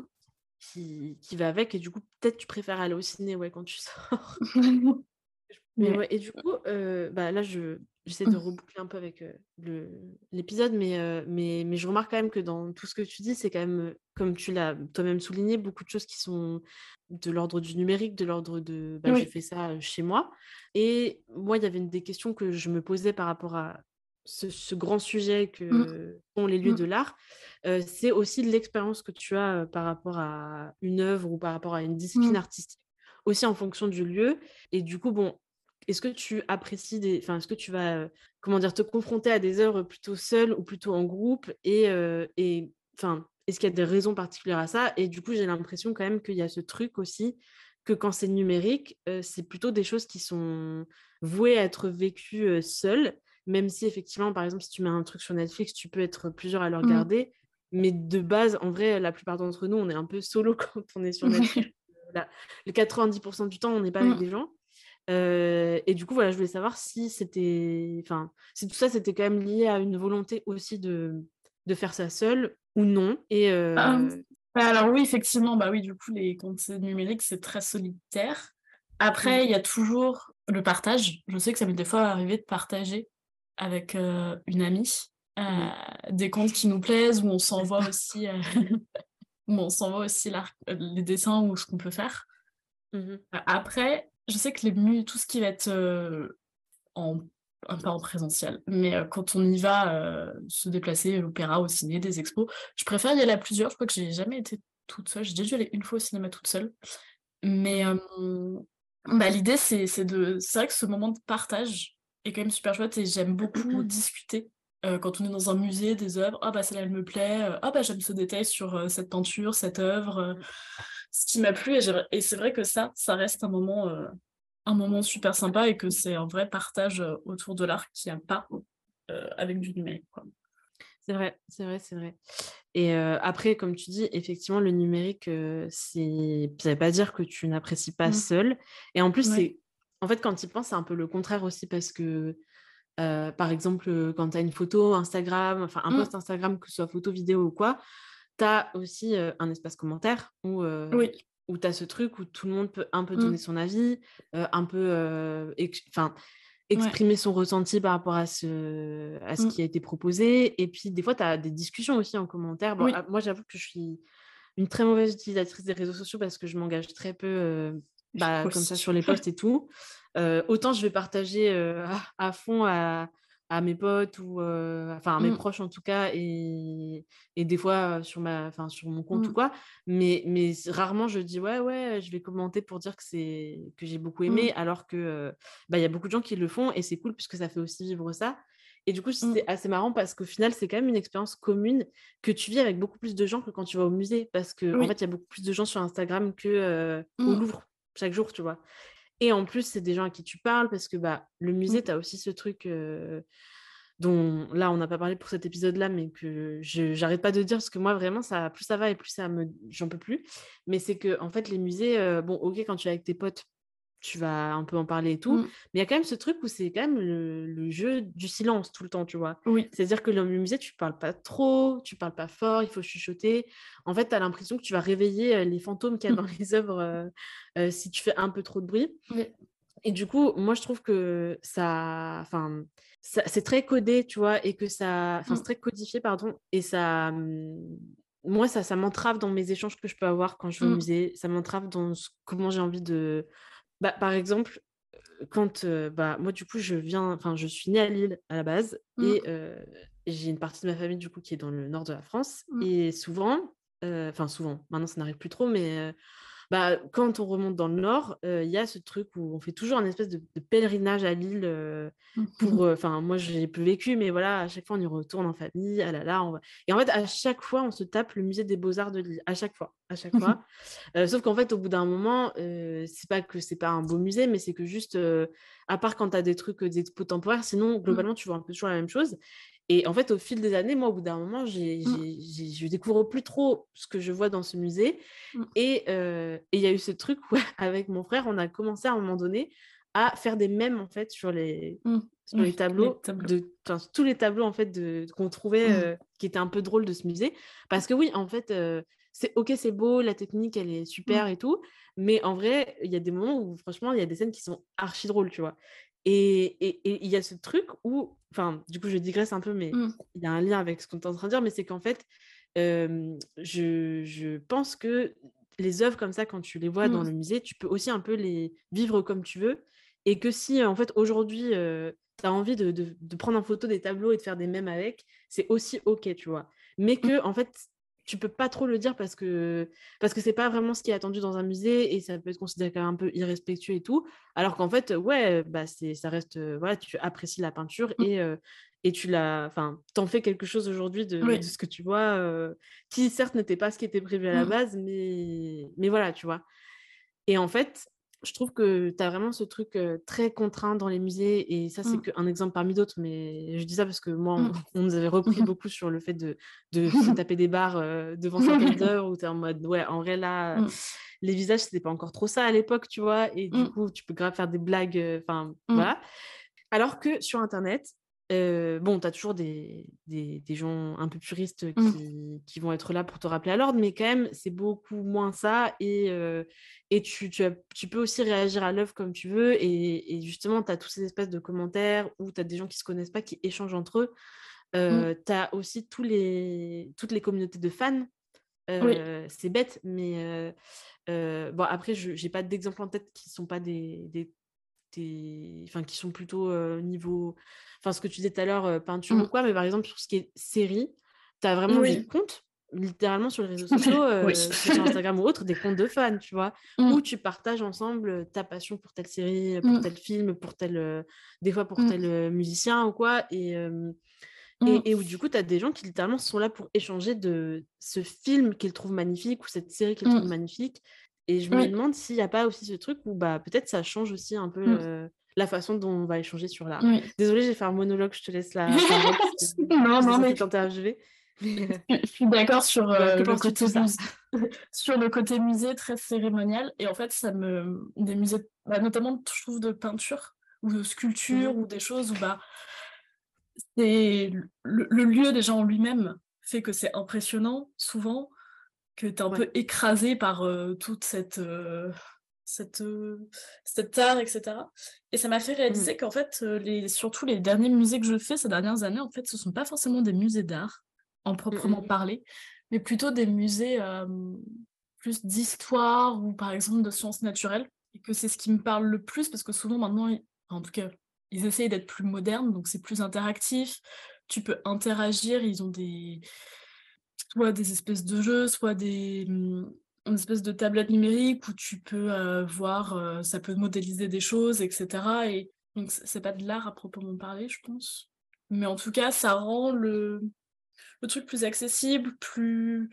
Speaker 1: qui, qui va avec. Et du coup, peut-être tu préfères aller au ciné ouais, quand tu sors. mais ouais, et du coup, euh, bah, là, je, j'essaie de reboucler un peu avec le, l'épisode, mais, mais, mais je remarque quand même que dans tout ce que tu dis, c'est quand même, comme tu l'as toi-même souligné, beaucoup de choses qui sont de l'ordre du numérique, de l'ordre de bah, j'ai fait ça chez moi. Et moi, il y avait une des questions que je me posais par rapport à ce, grand sujet que mmh. sont les lieux mmh. de l'art, c'est aussi l'expérience que tu as par rapport à une œuvre ou par rapport à une discipline mmh. artistique, aussi en fonction du lieu. Et du coup, bon, est-ce que tu apprécies des, enfin, est-ce que tu vas, comment dire, te confronter à des œuvres plutôt seules ou plutôt en groupe et, et enfin, est-ce qu'il y a des raisons particulières à ça? Et du coup, j'ai l'impression quand même qu'il y a ce truc aussi que quand c'est numérique, c'est plutôt des choses qui sont vouées à être vécues seules même si effectivement, par exemple, si tu mets un truc sur Netflix, tu peux être plusieurs à le mmh. regarder. Mais de base, en vrai, la plupart d'entre nous, on est un peu solo quand on est sur Netflix. les 90% du temps, on n'est pas avec mmh. des gens. Euh, et du coup, voilà, je voulais savoir si c'était. Enfin, si tout ça, c'était quand même lié à une volonté aussi de, de faire ça seul ou non. Et. Euh,
Speaker 2: bah, alors, oui, effectivement, bah oui, du coup, les comptes numériques, c'est très solitaire. Après, il y a toujours le partage. Je sais que ça m'est des fois arrivé de partager avec euh, une amie, euh, des comptes qui nous plaisent, où on s'envoie aussi, où on s'envoie aussi les dessins ou ce qu'on peut faire. Mmh après, je sais que les tout ce qui va être en un peu en présentiel. Mais quand on y va se déplacer, l'opéra, au ciné, des expos, je préfère y aller à plusieurs. Je crois que j'ai jamais été toute seule. J'ai déjà dû aller une fois au cinéma toute seule. Mais bah, l'idée, c'est de. C'est vrai que ce moment de partage, est quand même super chouette et j'aime beaucoup discuter euh, quand on est dans un musée des œuvres. Ah bah celle-là elle me plaît. Euh, ah bah j'aime ce détail sur euh, cette peinture, cette œuvre. ce qui m'a plu. Et, c'est vrai que ça, ça reste un moment, un moment super sympa et que c'est un vrai partage autour de l'art qui n'y a pas avec du numérique.
Speaker 1: C'est vrai, c'est vrai, c'est vrai. Et après, comme tu dis, effectivement, le numérique, c'est ça ne veut pas dire que tu n'apprécies pas mmh. seul. Et en plus, c'est en fait, quand tu y penses, c'est un peu le contraire aussi parce que, par exemple, quand tu as une photo Instagram, enfin un mmh. post Instagram, que ce soit photo, vidéo ou quoi, tu as aussi un espace commentaire où, où tu as ce truc où tout le monde peut un peu mmh. donner son avis, un peu... Enfin exprimer son ressenti par rapport à ce, à ce mmh. qui a été proposé. Et puis, des fois, tu as des discussions aussi en commentaire. Bon, ah, moi, j'avoue que je suis une très mauvaise utilisatrice des réseaux sociaux parce que je m'engage très peu bah, comme ça sur les posts et tout. autant je vais partager à, fond à, à mes potes ou enfin à mes mmh. proches en tout cas et, et des fois sur ma enfin sur mon compte ou mmh. quoi mais mais rarement je dis ouais ouais je vais commenter pour dire que c'est que j'ai beaucoup mmh. aimé alors que bah il y a beaucoup de gens qui le font et c'est cool puisque ça fait aussi vivre ça et du coup c'est assez marrant parce qu'au final c'est quand même une expérience commune que tu vis avec beaucoup plus de gens que quand tu vas au musée parce que en fait il y a beaucoup plus de gens sur Instagram que au Louvre chaque jour tu vois et en plus, c'est des gens à qui tu parles parce que bah, le musée, mmh. tu as aussi ce truc dont là, on n'a pas parlé pour cet épisode-là, mais que je n'arrête pas de dire parce que moi, vraiment, ça, plus ça va et plus ça me. J'en peux plus. Mais c'est que, en fait, les musées, bon, ok, quand tu es avec tes potes, tu vas un peu en parler et tout. Mmh. Mais il y a quand même ce truc où c'est quand même le, jeu du silence tout le temps, tu vois.
Speaker 2: Oui.
Speaker 1: C'est-à-dire que dans le musée, tu parles pas trop, tu parles pas fort, il faut chuchoter. En fait, tu as l'impression que tu vas réveiller les fantômes qu'il y a dans les œuvres si tu fais un peu trop de bruit. Et du coup, moi, je trouve que ça. Enfin. C'est très codé, tu vois, et que ça. Enfin, c'est mmh. très codifié, pardon, et ça. Mmh, moi, ça, ça m'entrave dans mes échanges que je peux avoir quand je vais au musée. Ça m'entrave dans comment j'ai envie de, bah, par exemple, quand bah, moi, du coup, je viens, enfin, je suis née à Lille à la base mmh. et j'ai une partie de ma famille, du coup, qui est dans le nord de la France. Mmh. Et souvent, enfin, souvent, maintenant, ça n'arrive plus trop, mais bah, quand on remonte dans le nord, il y a ce truc où on fait toujours un espèce de, pèlerinage à Lille mmh. pour. Enfin, moi, j'ai peu vécu, mais voilà, à chaque fois, on y retourne en famille. Ah là là, on va... Et en fait, à chaque fois, on se tape le musée des Beaux-Arts de Lille. À chaque fois. À chaque fois. sauf qu'en fait, au bout d'un moment, c'est pas que c'est pas un beau musée, mais c'est que juste, à part quand tu as des trucs, des expos temporaires, sinon, mmh. globalement, tu vois un peu toujours la même chose. Et en fait, au fil des années, moi, au bout d'un moment, mmh. je découvre plus trop ce que je vois dans ce musée. Mmh. Et il y a eu ce truc où, avec mon frère, on a commencé à un moment donné à faire des mèmes, en fait, sur les, mmh. les tableaux, de tous les tableaux, en fait, qu'on trouvait qui étaient un peu drôles de ce musée. Parce que oui, en fait, c'est ok, c'est beau, la technique, elle est super et tout. Mais en vrai, il y a des moments où, franchement, il y a des scènes qui sont archi drôles, tu vois. Et il y a ce truc où, enfin, du coup, je digresse un peu, mais mmh. il y a un lien avec ce qu'on est en train de dire, mais c'est qu'en fait, je, je, pense que les œuvres comme ça, quand tu les vois dans mmh. le musée, tu peux aussi un peu les vivre comme tu veux. Et que si, en fait, aujourd'hui, tu as envie de, de, de, prendre en photo des tableaux et de faire des mèmes avec, c'est aussi OK, tu vois. Mais mmh. que, en fait, tu peux pas trop le dire parce que parce que c'est pas vraiment ce qui est attendu dans un musée et ça peut être considéré comme un peu irrespectueux et tout alors qu'en fait ouais bah c'est ça reste voilà tu apprécies la peinture mmh. et et tu l'as enfin t'en fais quelque chose aujourd'hui de, ce que tu vois qui certes n'était pas ce qui était prévu à la mmh. base mais mais voilà tu vois et en fait je trouve que tu as vraiment ce truc très contraint dans les musées, et ça, c'est mmh. qu'un exemple parmi d'autres, mais je dis ça parce que moi, mmh. on, nous avait repris beaucoup sur le fait de, de se taper des barres devant certaines œuvres, où tu es en mode, ouais, en vrai, là, mmh. les visages, c'était pas encore trop ça à l'époque, tu vois, et du coup, tu peux grave faire des blagues, enfin, voilà. Alors que sur Internet, bon, tu as toujours des, des, des, gens un peu puristes mmh. qui, qui, vont être là pour te rappeler à l'ordre, mais quand même, c'est beaucoup moins ça. Et, et tu, tu, tu, peux aussi réagir à l'œuvre comme tu veux. Et, et justement, tu as tous ces espèces de commentaires où tu as des gens qui se connaissent pas, qui échangent entre eux. Mmh. Tu as aussi tous les, toutes les communautés de fans. C'est bête, mais bon, après, je n'ai pas d'exemple en tête qui ne sont pas des, des enfin qui sont plutôt niveau enfin ce que tu disais tout à l'heure peinture mmh. ou quoi mais par exemple sur ce qui est série tu as vraiment des comptes littéralement sur les réseaux sociaux sur Instagram ou autre des comptes de fans tu vois mmh. où tu partages ensemble ta passion pour telle série pour mmh. tel film pour tel des fois pour tel musicien ou quoi et et, où du coup, tu as des gens qui littéralement sont là pour échanger de ce film qu'ils trouvent magnifique ou cette série qu'ils trouvent magnifique. Et je me demande s'il n'y a pas aussi ce truc où bah, peut-être ça change aussi un peu mmh. la façon dont on va échanger sur l'art. Désolée, j'ai fait un monologue, je te laisse la parole. non, non, mais...
Speaker 2: je suis d'accord sur, euh, le côté sur le côté musée très cérémonial. Et en fait, ça me. Des musées, bah, notamment, je trouve, de peinture ou de sculpture mmh ou des choses où bah, c'est le, lieu déjà en lui-même fait que c'est impressionnant, souvent, que tu es un peu écrasé par euh, toute cette. Euh, cette, cette art, etc. Et ça m'a fait mmh réaliser qu'en fait, les, surtout les derniers musées que je fais ces dernières années, en fait, ce sont pas forcément des musées d'art, en mmh, proprement mmh. parler, mais plutôt des musées plus d'histoire ou par exemple de sciences naturelles. Et que c'est ce qui me parle le plus parce que souvent maintenant, en tout cas, ils essayent d'être plus modernes, donc c'est plus interactif. Tu peux interagir, ils ont des soit des espèces de jeux, soit des mmh, une espèce de tablette numérique où tu peux voir, ça peut modéliser des choses, etc. Et donc c'est pas de l'art à proprement parler, je pense. Mais en tout cas, ça rend le, le truc plus accessible, plus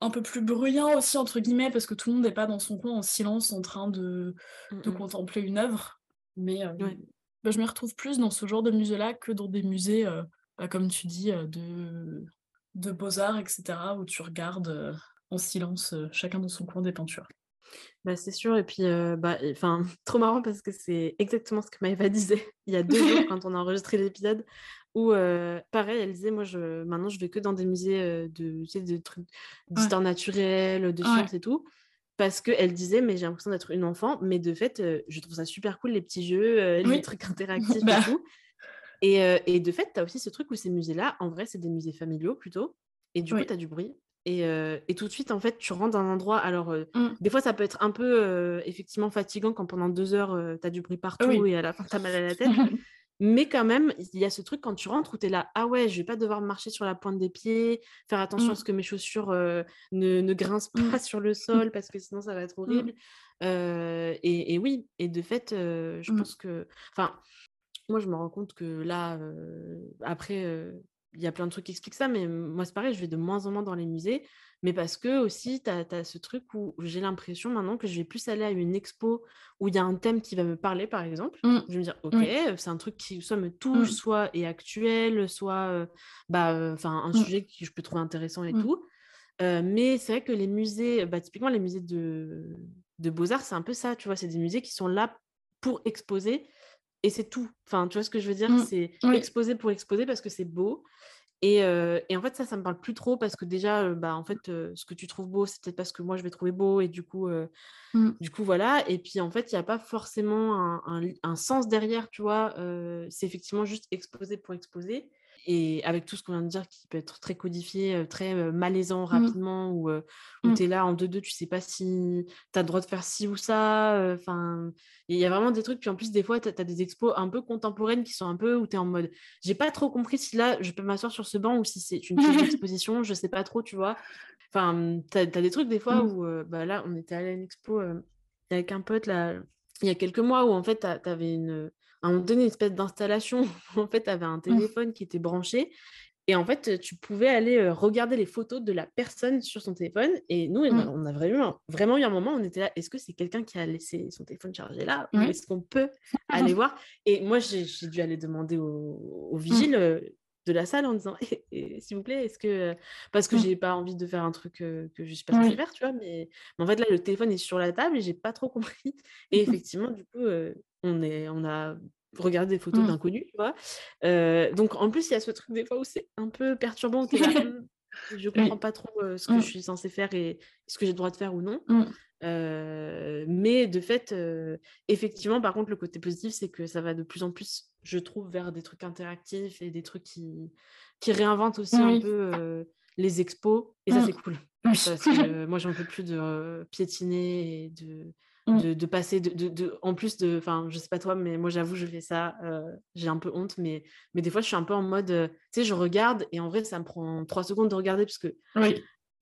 Speaker 2: un peu plus bruyant aussi entre guillemets parce que tout le monde n'est pas dans son coin en silence en train de, de contempler une œuvre. Mais euh, bah, je me retrouve plus dans ce genre de musée-là que dans des musées, euh, bah, comme tu dis, euh, de, de beaux-arts, etc., où tu regardes en silence chacun dans son coin des peintures.
Speaker 1: Bah, c'est sûr, et puis, bah, enfin, trop marrant parce que c'est exactement ce que Maëva disait il y a deux jours quand on a enregistré l'épisode où pareil, elle disait, moi, je, maintenant, je vais que dans des musées de, tu sais, de trucs d'histoire naturelle, de sciences et tout. Parce qu'elle disait, mais j'ai l'impression d'être une enfant, mais de fait, je trouve ça super cool, les petits jeux, les trucs interactifs et bah. tout. Et, et, de fait, tu as aussi ce truc où ces musées-là, en vrai, c'est des musées familiaux plutôt. Et du coup, tu as du bruit. Et, et, tout de suite, en fait, tu rentres dans un endroit. Alors, mmh. des fois, ça peut être un peu effectivement fatigant quand pendant deux heures, tu as du bruit partout et à la fin, tu as mal à la tête. Mais quand même, il y a ce truc quand tu rentres où tu es là, ah ouais, je vais pas devoir marcher sur la pointe des pieds, faire attention à ce que mes chaussures ne, ne, grincent pas mmh. sur le sol parce que sinon ça va être horrible. et, et, oui, et de fait, je pense que. Enfin, moi je me rends compte que là, après, il y a plein de trucs qui expliquent ça, mais moi c'est pareil, je vais de moins en moins dans les musées mais parce que aussi, tu as, ce truc où j'ai l'impression maintenant que je vais plus aller à une expo où il y a un thème qui va me parler, par exemple. Mmh. Je vais me dire, ok, c'est un truc qui soit me touche, mmh. soit est actuel, soit bah, un mmh. sujet que je peux trouver intéressant et tout. mais c'est vrai que les musées, bah, typiquement les musées de, de beaux-arts, c'est un peu ça, tu vois, c'est des musées qui sont là pour exposer et c'est tout. Enfin, tu vois ce que je veux dire? C'est exposer pour exposer parce que c'est beau. Et, en fait, ça, ça me parle plus trop parce que déjà, bah, en fait, ce que tu trouves beau, c'est peut-être parce que moi, je vais trouver beau et du coup, mmh. du coup, voilà. Et puis, en fait, il n'y a pas forcément un, un, sens derrière, tu vois? c'est effectivement juste exposer pour exposer et avec tout ce qu'on vient de dire qui peut être très codifié, très malaisant mmh. rapidement, ou où, mmh. tu es là en deux-deux, tu sais pas si tu as le droit de faire ci ou ça. Enfin, il y a vraiment des trucs. Puis en plus, des fois, tu as, des expos un peu contemporaines qui sont un peu où tu es en mode j'ai pas trop compris si là je peux m'asseoir sur ce banc ou si c'est une pièce d'exposition, je sais pas trop, tu vois. Enfin, tu as, des trucs des fois mmh. où bah, là, on était allé à une expo avec un pote là, il y a quelques mois où en fait, tu avais une à un moment donné, une espèce d'installation où en fait, tu avais un mmh. téléphone qui était branché. Et en fait, tu pouvais aller regarder les photos de la personne sur son téléphone. Et nous, mmh. on a vraiment, vraiment eu un moment, on était là, est-ce que c'est quelqu'un qui a laissé son téléphone chargé là est-ce qu'on peut aller voir? Et moi, j'ai dû aller demander au, au mmh. De la salle en disant s'il vous plaît est-ce que parce que j'ai pas envie de faire un truc que je suis pas censée faire tu vois mais... en fait là le téléphone est sur la table et j'ai pas trop compris et effectivement du coup on est on a regardé des photos mmh. d'inconnus tu vois donc en plus il y a ce truc des fois où c'est un peu perturbant mmh, je comprends pas trop ce que je suis censée faire et ce que j'ai le droit de faire ou non mais de fait effectivement par contre le côté positif c'est que ça va de plus en plus je trouve, vers des trucs interactifs et des trucs qui, qui réinventent aussi un peu les expos. Et ça, mmh. c'est cool. Parce que moi, j'en peux plus de piétiner et de, mmh. De, de, passer. De, de, en plus de. Enfin, je sais pas toi, mais moi, j'avoue, je fais ça. j'ai un peu honte, mais, mais des fois, je suis un peu en mode. tu sais, je regarde et en vrai, ça me prend trois secondes de regarder parce que.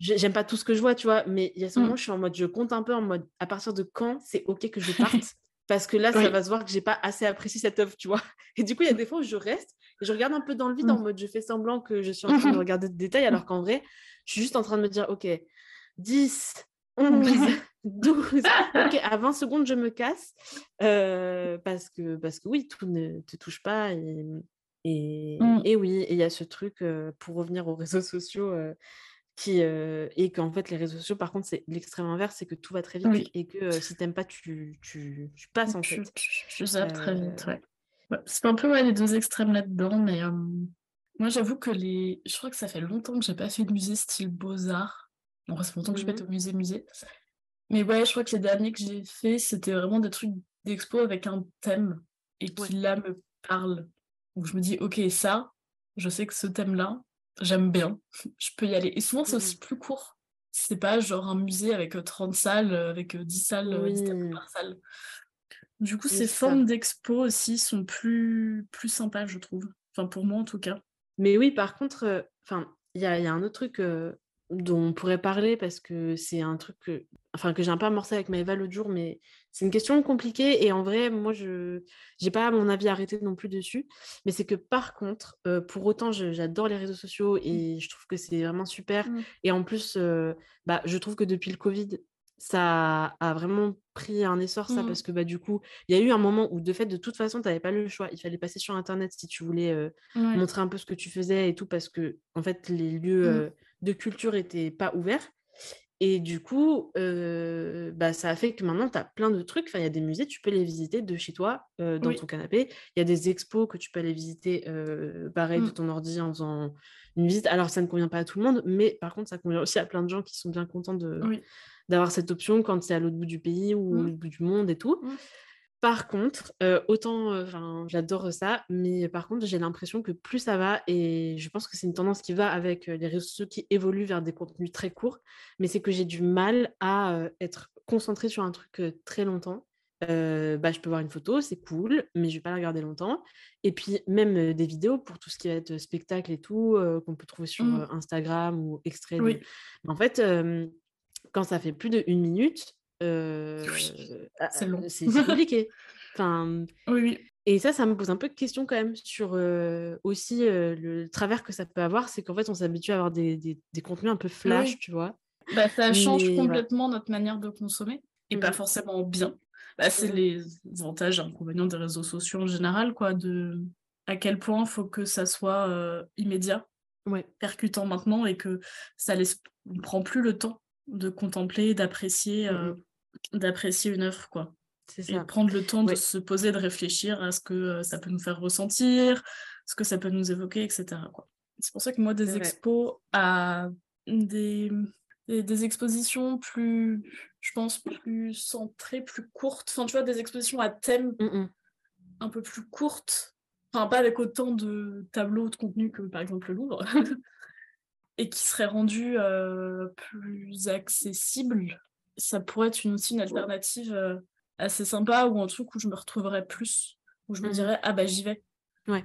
Speaker 1: J'aime pas tout ce que je vois, tu vois, mais il y a ce moment, je suis en mode, je compte un peu en mode, à partir de quand c'est OK que je parte? Parce que là, ça va se voir que j'ai pas assez apprécié cette œuvre, tu vois? Et du coup, il y a des fois où je reste et je regarde un peu dans le vide en mode je fais semblant que je suis en train de regarder des détails, alors qu'en vrai, je suis juste en train de me dire, ok, 10, 11, 12. ok, à 20 secondes, je me casse. Euh, parce, que, parce que oui, tout ne te touche pas. Et, et,
Speaker 2: Mm.
Speaker 1: et oui, et il y a ce truc, euh, pour revenir aux réseaux sociaux, euh, qui, et qu'en fait, les réseaux sociaux, par contre, c'est l'extrême inverse, c'est que tout va très vite
Speaker 2: Oui.
Speaker 1: et que si t'aimes pas, tu, tu, tu passes en
Speaker 2: Tu,
Speaker 1: fait.
Speaker 2: tu, zappes très vite, ouais. Ouais, c'est un peu ouais, les deux extrêmes là-dedans, mais moi j'avoue que les. Je crois que ça fait longtemps que j'ai pas fait de musée style Beaux-Arts. Bon, ça fait longtemps que je vais été au musée musée. Mais ouais, je crois que les derniers que j'ai fait, c'était vraiment des trucs d'expo avec un thème et qui
Speaker 1: ouais.
Speaker 2: là me parle. Où je me dis, ok, ça, je sais que ce thème-là, j'aime bien, je peux y aller. Et souvent c'est aussi plus court. C'est pas genre un musée avec euh, 30 salles, euh, avec euh, 10 salles, euh, 10 tableaux
Speaker 1: Oui,
Speaker 2: par salle. Du coup,
Speaker 1: oui,
Speaker 2: ces formes d'expo aussi sont plus, plus sympas, je trouve. Enfin, pour moi en tout cas.
Speaker 1: Mais oui, par contre, euh, il y a, y a un autre truc euh, dont on pourrait parler parce que c'est un truc que, enfin, que j'ai un peu amorcé avec Maëva l'autre jour, mais c'est une question compliquée et en vrai, moi, je j'ai pas mon avis arrêté non plus dessus. Mais c'est que par contre, euh, pour autant, j'adore les réseaux sociaux et je trouve que c'est vraiment super.
Speaker 2: Mm.
Speaker 1: Et en plus, euh, bah, je trouve que depuis le Covid, ça a vraiment pris un essor, ça,
Speaker 2: Mm.
Speaker 1: parce que bah, du coup, il y a eu un moment où, de fait, de toute façon, tu n'avais pas le choix. Il fallait passer sur Internet si tu voulais euh,
Speaker 2: Ouais.
Speaker 1: montrer un peu ce que tu faisais et tout, parce que, en fait, les lieux de culture étaient pas ouverts. Et du coup, euh, bah, ça a fait que maintenant, tu as plein de trucs. Enfin, il y a des musées, tu peux les visiter de chez toi, euh, dans
Speaker 2: Oui.
Speaker 1: ton canapé. Il y a des expos que tu peux aller visiter, euh, pareil, de
Speaker 2: Mm.
Speaker 1: ton ordi en faisant une visite. Alors, ça ne convient pas à tout le monde, mais par contre, ça convient aussi à plein de gens qui sont bien contents de,
Speaker 2: Oui.
Speaker 1: d'avoir cette option quand c'est à l'autre bout du pays ou
Speaker 2: Mm.
Speaker 1: au bout du monde et tout.
Speaker 2: Mm.
Speaker 1: Par contre, euh, autant, euh, j'adore ça, mais par contre, j'ai l'impression que plus ça va, et je pense que c'est une tendance qui va avec euh, les réseaux sociaux qui évoluent vers des contenus très courts, mais c'est que j'ai du mal à euh, être concentrée sur un truc très longtemps. Bah, je peux voir une photo, c'est cool, mais je vais pas la regarder longtemps. Et puis même des vidéos pour tout ce qui va être spectacle et tout, qu'on peut trouver sur
Speaker 2: Mm.
Speaker 1: euh, Instagram ou extrait de...
Speaker 2: Oui.
Speaker 1: En fait, quand ça fait plus d'une minute, euh,
Speaker 2: Oui.
Speaker 1: ah,
Speaker 2: C'est long.
Speaker 1: c'est compliqué. Enfin,
Speaker 2: Oui, oui.
Speaker 1: et ça, ça me pose un peu de questions quand même sur euh, aussi euh, le travers que ça peut avoir, c'est qu'en fait, on s'habitue à avoir des, des- des contenus un peu flash,
Speaker 2: Oui.
Speaker 1: tu vois.
Speaker 2: Bah, ça change
Speaker 1: Mais
Speaker 2: complètement notre manière de consommer et pas
Speaker 1: Mhm.
Speaker 2: forcément bien. Bah, c'est
Speaker 1: Mhm.
Speaker 2: les avantages et inconvénients des réseaux sociaux en général, quoi, de à quel point il faut que ça soit euh, immédiat,
Speaker 1: Ouais,
Speaker 2: percutant maintenant et que ça laisse, on prend plus le temps de contempler, d'apprécier, euh,
Speaker 1: Mhm.
Speaker 2: D'apprécier une œuvre, quoi.
Speaker 1: c'est
Speaker 2: Et
Speaker 1: ça.
Speaker 2: prendre le temps de se poser, de réfléchir à ce que euh, ça peut nous faire ressentir, ce que ça peut nous évoquer, etc. C'est pour ça que moi, des expos à des, des, des expositions plus, je pense, plus centrées, plus courtes, enfin, tu vois, des expositions à thème
Speaker 1: Mhm.
Speaker 2: un peu plus courtes, enfin, pas avec autant de tableaux de contenu que, par exemple, le Louvre, et qui seraient rendus euh, plus accessibles, ça pourrait être une, aussi une alternative euh, assez sympa ou un truc où je me retrouverais plus, où je me
Speaker 1: Mhm.
Speaker 2: dirais, ah bah j'y vais.
Speaker 1: Ouais,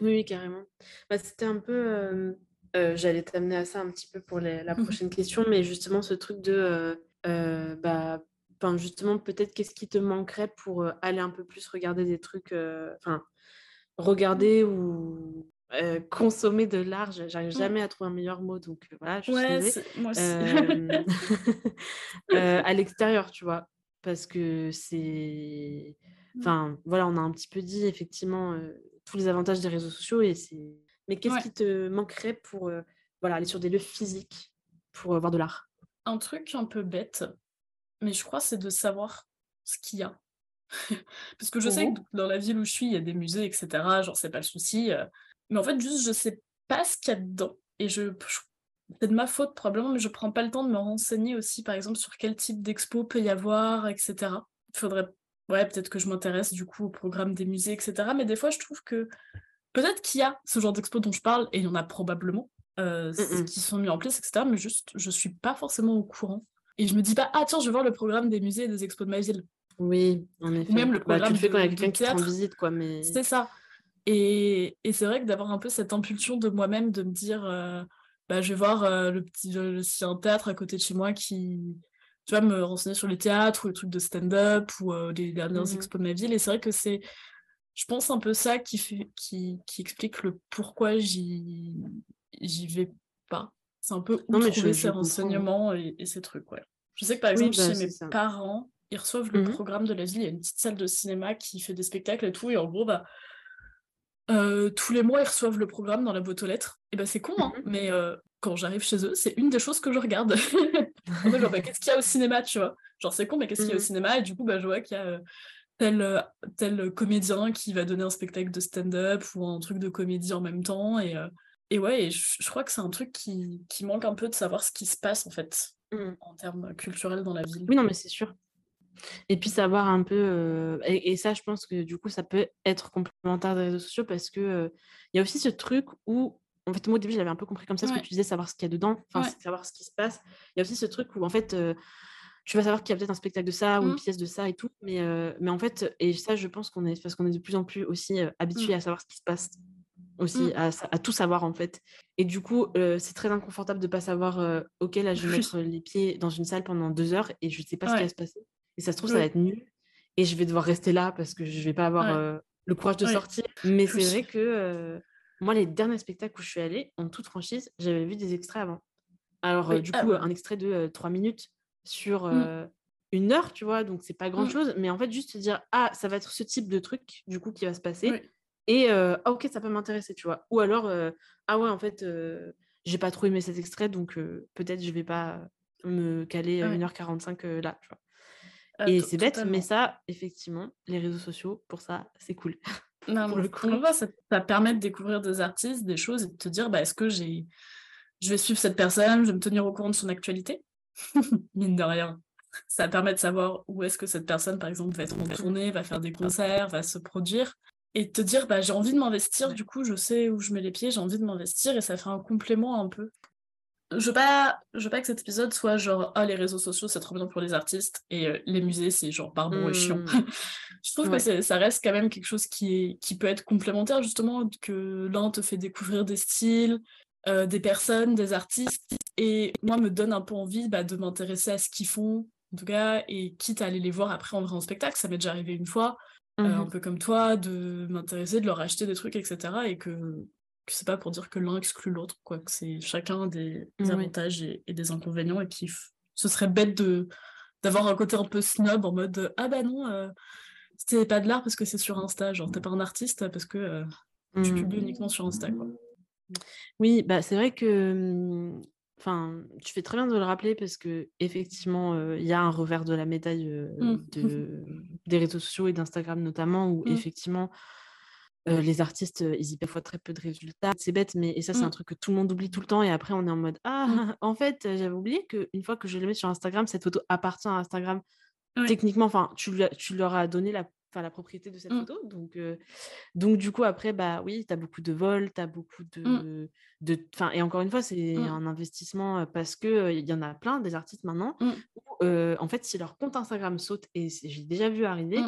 Speaker 1: oui, oui, carrément. Bah, c'était un peu. euh, euh, j'allais t'amener à ça un petit peu pour les- la
Speaker 2: Mhm.
Speaker 1: prochaine question, mais justement, ce truc de. bah, enfin, justement, peut-être qu'est-ce qui te manquerait pour aller un peu plus regarder des trucs. Enfin, regarder ou euh, consommer de l'art. j'a- J'arrive
Speaker 2: Mm.
Speaker 1: jamais à trouver un meilleur mot, donc euh, voilà, je
Speaker 2: Ouais, moi aussi.
Speaker 1: Euh, à l'extérieur, tu vois, parce que c'est.
Speaker 2: Mm.
Speaker 1: Enfin, voilà, on a un petit peu dit effectivement tous les avantages des réseaux sociaux et c'est. Mais qu'est-ce
Speaker 2: Ouais.
Speaker 1: qui te manquerait pour voilà, aller sur des lieux physiques pour voir de l'art?
Speaker 2: Un truc un peu bête, mais je crois c'est de savoir ce qu'il y a. Parce que je sais que
Speaker 1: Oh.
Speaker 2: dans la ville où je suis, il y a des musées, etc. Genre, c'est pas le souci. Mais en fait, juste, je sais pas ce qu'il y a dedans. Et je, je- c'est de ma faute probablement, mais je prends pas le temps de me renseigner aussi, par exemple, sur quel type d'expo peut y avoir, etc. Il faudrait, ouais, peut-être que je m'intéresse du coup au programme des musées, etc. Mais des fois, je trouve que peut-être qu'il y a ce genre d'expo dont je parle, et il y en a probablement, euh,
Speaker 1: Mm-mm.
Speaker 2: qui sont mis en place, etc. Mais juste, je suis pas forcément au courant. Et je me dis pas, ah tiens, je vais voir le programme des musées et des expos de ma ville.
Speaker 1: Oui, en effet.
Speaker 2: même le
Speaker 1: Bah, tu
Speaker 2: programme
Speaker 1: le fais quand il y a quelqu'un qui te rend visite, quoi, mais.
Speaker 2: C'est ça. Et, et c'est vrai que d'avoir un peu cette impulsion de moi-même de me dire, euh, bah, je vais voir euh, le petit, le, s'il y a un théâtre à côté de chez moi qui, tu vois, me renseigner sur les théâtres ou les trucs de stand-up ou euh, les dernières
Speaker 1: Mhm.
Speaker 2: expos de ma ville. Et c'est vrai que c'est, je pense, un peu ça qui fait, qui, qui explique le pourquoi j'y, j'y vais pas. C'est un peu où
Speaker 1: Non,
Speaker 2: trouver
Speaker 1: je-
Speaker 2: ces renseignements et, et ces trucs, ouais. Je sais que par exemple, bah, chez mes parents, ils reçoivent le mmh programme de la ville. Il y a une petite salle de cinéma qui fait des spectacles et tout. Et en gros, bah, euh, tous les mois, ils reçoivent le programme dans la boîte aux lettres. Et bah, c'est con, hein, mmh mais euh, quand j'arrive chez eux, c'est une des choses que je regarde. genre, bah, qu'est-ce qu'il y a au cinéma, tu vois? Genre, c'est con, mais qu'est-ce qu'il y a au mmh cinéma? Et du coup, bah, je vois qu'il y a euh, tel, tel comédien qui va donner un spectacle de stand-up ou un truc de comédie en même temps. Et, et ouais, je, crois que c'est un truc qui, qui, manque un peu de savoir ce qui se passe, en fait, en termes culturels dans la ville.
Speaker 1: Oui, non, mais c'est sûr. Et puis savoir un peu, et, ça, je pense que du coup, ça peut être complémentaire des réseaux sociaux parce que il y a aussi ce truc où, en fait, moi au début, j'avais un peu compris comme ça ce que tu disais, savoir ce qu'il y a dedans, enfin, savoir ce qui se passe. Il y a aussi ce truc où, en fait, tu vas savoir qu'il y a peut-être un spectacle de ça ou une mmh. pièce de ça et tout, mais, mais en fait, et ça, je pense qu'on est, parce qu'on est de plus en plus aussi habitué mmh. à savoir ce qui se passe aussi, mmh. à, à, tout savoir en fait. Et du coup, c'est très inconfortable de pas savoir, ok, là, je vais mettre les pieds dans une salle pendant deux heures et je sais pas ce qui va se passer. Et ça se trouve, ça va être nul. Et je vais devoir rester là parce que je vais pas avoir le courage de sortir. Mais c'est vrai que moi, les derniers spectacles où je suis allée, en toute franchise, j'avais vu des extraits avant. Alors, du ah coup, un extrait de trois minutes sur mmh. une heure, tu vois, donc c'est pas grand chose. Mais en fait, juste te dire, ah, ça va être ce type de truc, du coup, qui va se passer. Et ah, ok, ça peut m'intéresser, tu vois. Ou alors, ah ouais, en fait, j'ai pas trop aimé cet extrait, donc peut-être je vais pas me caler 1h45 là, tu vois. Ah, et c'est bête, mais ça, effectivement, les réseaux sociaux, pour ça, c'est cool.
Speaker 2: Non, pour le coup. ça, permet de découvrir des artistes, des choses et de te dire, bah, est-ce que j'ai, je vais suivre cette personne, je vais me tenir au courant de son actualité, mine de rien. Ça permet de savoir où est-ce que cette personne, par exemple, va être en tournée, va faire des concerts, va se produire. Et te dire, bah, j'ai envie de m'investir, du coup, je sais où je mets les pieds, j'ai envie de m'investir, et ça fait un complément un peu je veux pas je veux pas que cet épisode soit genre ah les réseaux sociaux c'est trop bien pour les artistes et euh, les musées c'est genre barbon et chiant. Mmh. je trouve que ça reste quand même quelque chose qui est qui peut être complémentaire justement que l'un te fait découvrir des styles euh, des personnes des artistes et moi me donne un peu envie bah, de m'intéresser à ce qu'ils font en tout cas et quitte à aller les voir après en vrai en spectacle. Ça m'est déjà arrivé une fois euh, un mmh peu comme toi de m'intéresser de leur acheter des trucs etc et que c'est pas pour dire que l'un exclut l'autre, quoi, que c'est chacun des, avantages et, des inconvénients, et puis ce serait bête de d'avoir un côté un peu snob en mode ah bah non, euh, c'était pas de l'art parce que c'est sur Insta, genre t'es pas un artiste parce que euh, tu mmh. publies uniquement sur Insta, quoi.
Speaker 1: Oui, bah c'est vrai que mmh, enfin, tu fais très bien de le rappeler parce que effectivement, euh, il y a un revers de la médaille mmh. de, des réseaux sociaux et d'Instagram notamment, où effectivement, les artistes, ils y parfois très peu de résultats. C'est bête, mais et ça, c'est un mmh. truc que tout le monde oublie tout le temps. Et après, on est en mode Ah, mmh. en fait, j'avais oublié qu'une fois que je le mets sur Instagram, cette photo appartient à Instagram. Techniquement, enfin, tu, tu leur as donné la, la propriété de cette mmh. photo. Donc, donc, du coup, après, bah oui, tu as beaucoup de vols, tu as beaucoup de. de et encore une fois, c'est un investissement parce qu'il il y en a plein des artistes maintenant où, en fait, si leur compte Instagram saute, et j'ai déjà vu arriver,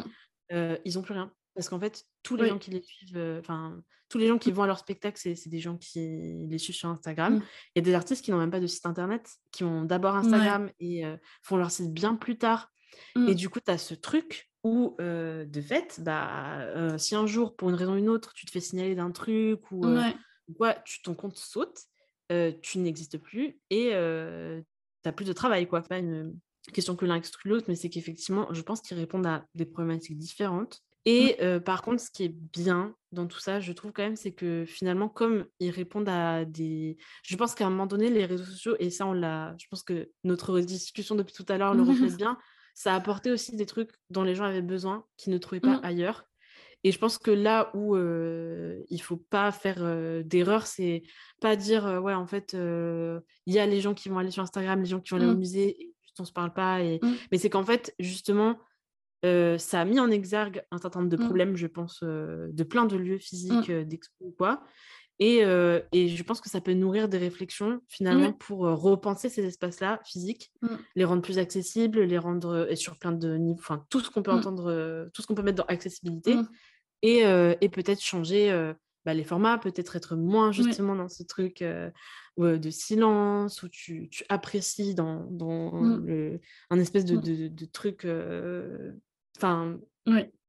Speaker 1: ils n'ont plus rien. Parce qu'en fait, tous les gens qui les suivent, enfin, tous les gens qui vont à leur spectacle, c'est des gens qui les suivent sur Instagram. Mmh. Il y a des artistes qui n'ont même pas de site internet, qui ont d'abord Instagram et font leur site bien plus tard. Et mmh. du coup, tu as ce truc où, de fait, bah, si un jour, pour une raison ou une autre, tu te fais signaler d'un truc ou quoi, tu, ton compte saute, tu n'existes plus et tu n'as plus de travail. quoi. pas une question que l'un exclut l'autre, mais c'est qu'effectivement, je pense qu'ils répondent à des problématiques différentes. Mmh. Et par contre, ce qui est bien dans tout ça, je trouve quand même, c'est que finalement, comme ils répondent à des... Je pense qu'à un moment donné, les réseaux sociaux, et ça, on l'a... Je pense que notre discussion depuis tout à l'heure le reflète bien, ça a apporté aussi des trucs dont les gens avaient besoin, qu'ils ne trouvaient pas mmh. ailleurs. Et je pense que là où il il faut pas faire d'erreur, c'est pas dire, ouais, en fait, il y a les gens qui vont aller sur Instagram, les gens qui vont aller au mmh. musée, et on se parle pas. Et... Mais c'est qu'en fait, justement ça a mis en exergue un certain nombre de mmh. problèmes, je pense, de plein de lieux mmh. physiques, d'expo ou quoi. Et, et, je pense que ça peut nourrir des réflexions finalement pour repenser ces espaces-là physiques, mmh. les rendre plus accessibles, les rendre et sur plein de niveaux, enfin tout ce qu'on peut entendre, tout ce qu'on peut mettre dans accessibilité, et, et peut-être changer bah, les formats, peut-être être moins justement dans ce truc de silence où tu, tu apprécies dans, dans le, un espèce de, de, de truc Enfin,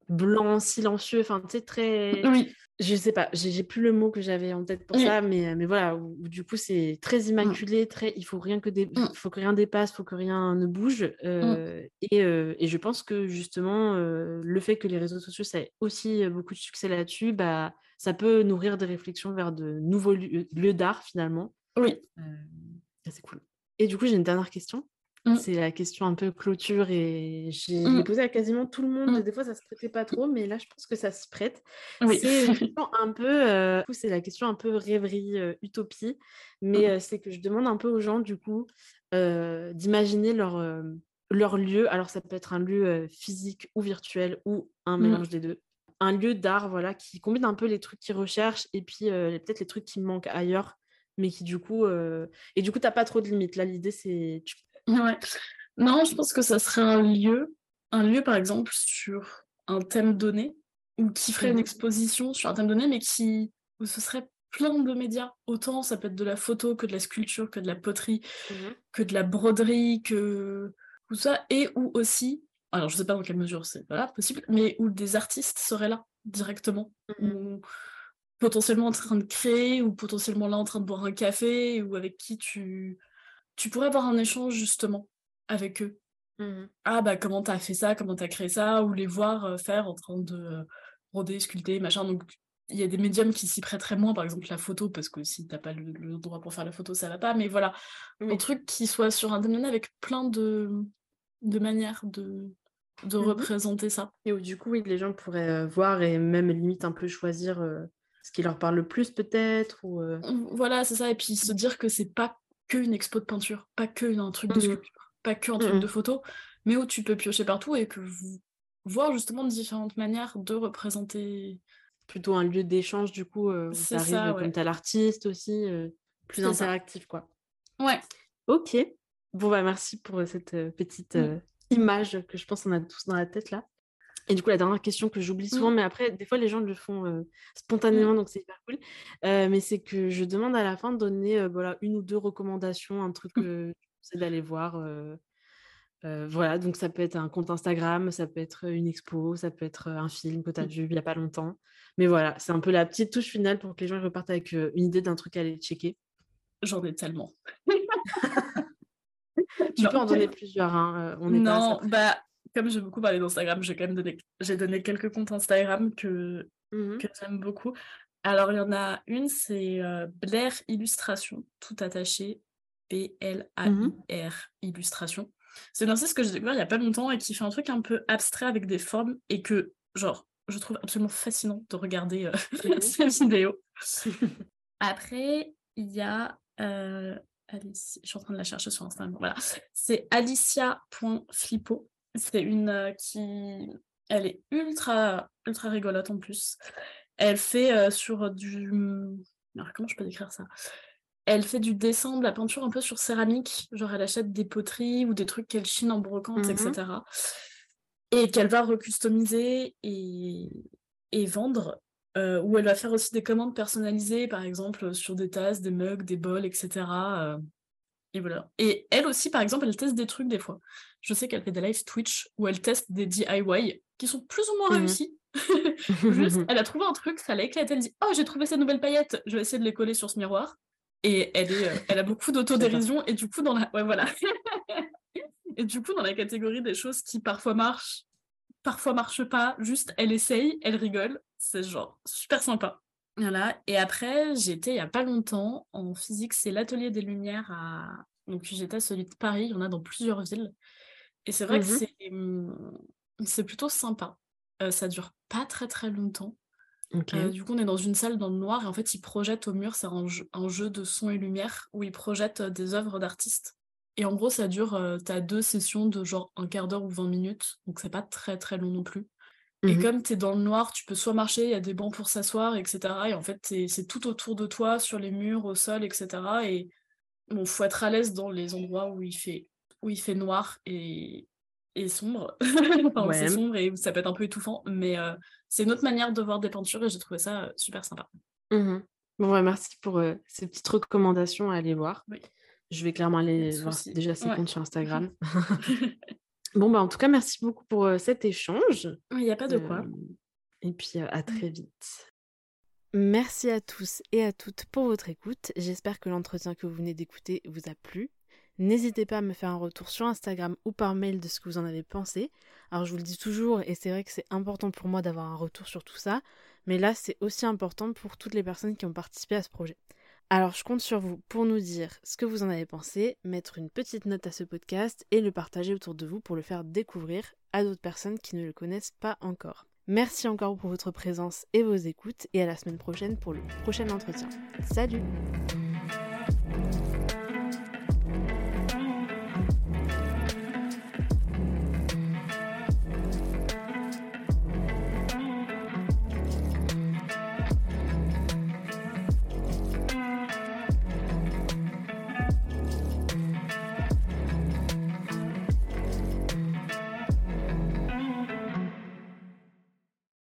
Speaker 1: blanc, silencieux, enfin, tu sais, très.
Speaker 2: Oui.
Speaker 1: Je sais pas, j'ai plus le mot que j'avais en tête pour ça, mais, mais voilà, où, du coup, c'est très
Speaker 2: Mmh.
Speaker 1: immaculé, très, il faut rien que des,
Speaker 2: Mmh.
Speaker 1: faut que rien dépasse, faut que rien ne bouge.
Speaker 2: Mmh.
Speaker 1: euh, et, euh, et je pense que justement, euh, le fait que les réseaux sociaux, ça ait aussi euh, beaucoup de succès là-dessus, bah, ça peut nourrir des réflexions vers de nouveaux lieux, lieux d'art finalement.
Speaker 2: Oui.
Speaker 1: Euh, c'est cool. Et du coup, j'ai une dernière question.
Speaker 2: Mmh.
Speaker 1: C'est la question un peu clôture et j'ai
Speaker 2: Mmh.
Speaker 1: l'ai posée à quasiment tout le monde.
Speaker 2: Mmh.
Speaker 1: Des fois, ça se prêtait pas trop, mais là, je pense que ça se prête.
Speaker 2: Oui.
Speaker 1: C'est un peu, euh, c'est la question un peu rêverie, euh, utopie, mais euh, c'est que je demande un peu aux gens, du coup, d'imaginer leur, leur lieu. Alors, ça peut être un lieu physique ou virtuel ou un mélange des deux. Un lieu d'art, voilà, qui combine un peu les trucs qu'ils recherchent et puis peut-être les trucs qui manquent ailleurs, mais qui du coup, euh, et du coup, t'as pas trop de limites. Là, l'idée, c'est tu-
Speaker 2: Ouais. Non, je pense que ça serait un lieu, un lieu par exemple sur un thème donné, ou qui ferait une
Speaker 1: Mhm.
Speaker 2: exposition sur un thème donné, mais qui où ce serait plein de médias. Autant ça peut être de la photo que de la sculpture, que de la poterie, que de la broderie, que tout ça, et où aussi, alors je sais pas dans quelle mesure c'est voilà, possible, mais où des artistes seraient là directement,
Speaker 1: Mhm.
Speaker 2: ou potentiellement en train de créer, ou potentiellement là en train de boire un café, ou avec qui tu, tu pourrais avoir un échange justement avec eux.
Speaker 1: Mhm.
Speaker 2: Ah bah comment t'as fait ça, comment t'as créé ça, ou les voir euh, faire en train de euh, broder, sculpter, machin. Donc il y a des médiums qui s'y prêteraient moins, par exemple la photo, parce que si t'as pas le, le droit pour faire la photo, ça va pas. Mais voilà, un truc qui soit sur un domaine avec plein de, de manières de, de
Speaker 1: Mhm.
Speaker 2: représenter ça.
Speaker 1: Et où du coup, oui, les gens pourraient euh, voir et même limite un peu choisir euh, ce qui leur parle le plus peut-être. Ou, euh,
Speaker 2: Voilà, c'est ça. Et puis se dire que c'est pas que une expo de peinture, pas que un truc de
Speaker 1: Mhm.
Speaker 2: sculpture, pas que un truc
Speaker 1: Mhm.
Speaker 2: de photo, mais où tu peux piocher partout et que vous voir justement différentes manières de représenter.
Speaker 1: plutôt un lieu d'échange du coup euh, où
Speaker 2: ça, ouais.
Speaker 1: comme t'as l'artiste aussi, euh, plus
Speaker 2: ça.
Speaker 1: interactif quoi.
Speaker 2: Ouais.
Speaker 1: Ok. Bon bah merci pour euh, cette petite
Speaker 2: Mm.
Speaker 1: euh, image que je pense qu'on a tous dans la tête là. Et du coup la dernière question que j'oublie souvent,
Speaker 2: Mm.
Speaker 1: mais après des fois les gens le font euh, spontanément
Speaker 2: Mm.
Speaker 1: donc c'est hyper cool. Euh, mais c'est que je demande à la fin de donner euh, voilà une ou deux recommandations, un truc que tu conseilles d'aller voir. voilà, donc ça peut être un compte Instagram, ça peut être une expo, ça peut être un film que tu as vu il n'y a pas longtemps. Mais voilà, c'est un peu la petite touche finale pour que les gens repartent avec une idée d'un truc à aller checker.
Speaker 2: J'en ai tellement.
Speaker 1: Tu
Speaker 2: Non.
Speaker 1: peux en donner plusieurs, hein, on
Speaker 2: Non, bah, comme j'ai beaucoup parlé d'Instagram, j'ai quand même donné, j'ai donné quelques comptes Instagram que,
Speaker 1: Mhm.
Speaker 2: que j'aime beaucoup. Alors, il y en a une, c'est euh, Blair Illustration, tout attaché, B-L-A-I-R Illustration. C'est une artiste que j'ai découvert il y a pas longtemps et qui fait un truc un peu abstrait avec des formes et que, genre, je trouve absolument fascinant de regarder euh,
Speaker 1: Mhm.
Speaker 2: ses vidéos. Après, il y a. euh, je suis en train de la chercher sur Instagram. Voilà. C'est alicia.flippo. C'est une euh, qui. Elle est ultra, ultra rigolote en plus. Elle fait euh, sur du. Alors, comment je peux décrire ça? Elle fait du dessin, de la peinture un peu sur céramique. Genre, elle achète des poteries ou des trucs qu'elle chine en brocante,
Speaker 1: Mhm.
Speaker 2: etc. Et qu'elle va recustomiser et, et vendre euh, où elle va faire aussi des commandes personnalisées, par exemple sur des tasses, des mugs, des bols, etc. euh, et voilà. Et elle aussi, par exemple, elle teste des trucs des fois. Je sais qu'elle fait des live Twitch où elle teste des DIY qui sont plus ou moins
Speaker 1: Mhm.
Speaker 2: réussis. Juste, elle a trouvé un truc, ça l'a éclaté. Elle dit Oh, j'ai trouvé ces nouvelles paillettes, je vais essayer de les coller sur ce miroir. Et elle, est, euh, elle a beaucoup d'autodérision. Et du coup, dans la. Ouais, voilà. et du coup, dans la catégorie des choses qui parfois marchent, parfois marchent pas, juste elle essaye, elle rigole. C'est genre super sympa. Voilà. Et après, j'étais il y a pas longtemps en physique, c'est l'atelier des Lumières à. Donc j'étais à celui de Paris, il y en a dans plusieurs villes. Et c'est vrai que c'est hum, c'est plutôt sympa. Euh, ça dure pas très très longtemps. Euh, du coup, on est dans une salle dans le noir et en fait, ils projettent au mur, c'est un jeu, un jeu de son et lumière où ils projettent euh, des œuvres d'artistes. Et en gros, ça dure, euh, t'as deux sessions de genre un quart d'heure ou 20 minutes, donc c'est pas très très long non plus. Et
Speaker 1: Mhm.
Speaker 2: comme t'es dans le noir, tu peux soit marcher, il y a des bancs pour s'asseoir, etc. Et en fait, c'est tout autour de toi, sur les murs, au sol, etc. Et bon, faut être à l'aise dans les endroits où il fait, où il fait noir et, et sombre. enfin, où c'est
Speaker 1: Ouais.
Speaker 2: sombre et ça peut être un peu étouffant. Mais euh, c'est une autre manière de voir des peintures et j'ai trouvé ça super sympa.
Speaker 1: Mhm. Bon, ouais, merci pour euh, ces petites recommandations à aller voir.
Speaker 2: Oui.
Speaker 1: Je vais clairement aller voir déjà ces
Speaker 2: Ouais.
Speaker 1: comptes sur Instagram. Bon, bah, en tout cas, merci beaucoup pour cet échange.
Speaker 2: Il n'y a pas de quoi.
Speaker 1: Et puis, à très vite. Merci à tous et à toutes pour votre écoute. J'espère que l'entretien que vous venez d'écouter vous a plu. N'hésitez pas à me faire un retour sur Instagram ou par mail de ce que vous en avez pensé. Alors je vous le dis toujours et c'est vrai que c'est important pour moi d'avoir un retour sur tout ça, mais là c'est aussi important pour toutes les personnes qui ont participé à ce projet. Alors je compte sur vous pour nous dire ce que vous en avez pensé, mettre une petite note à ce podcast et le partager autour de vous pour le faire découvrir à d'autres personnes qui ne le connaissent pas encore. Merci encore pour votre présence et vos écoutes et à la semaine prochaine pour le prochain entretien. Salut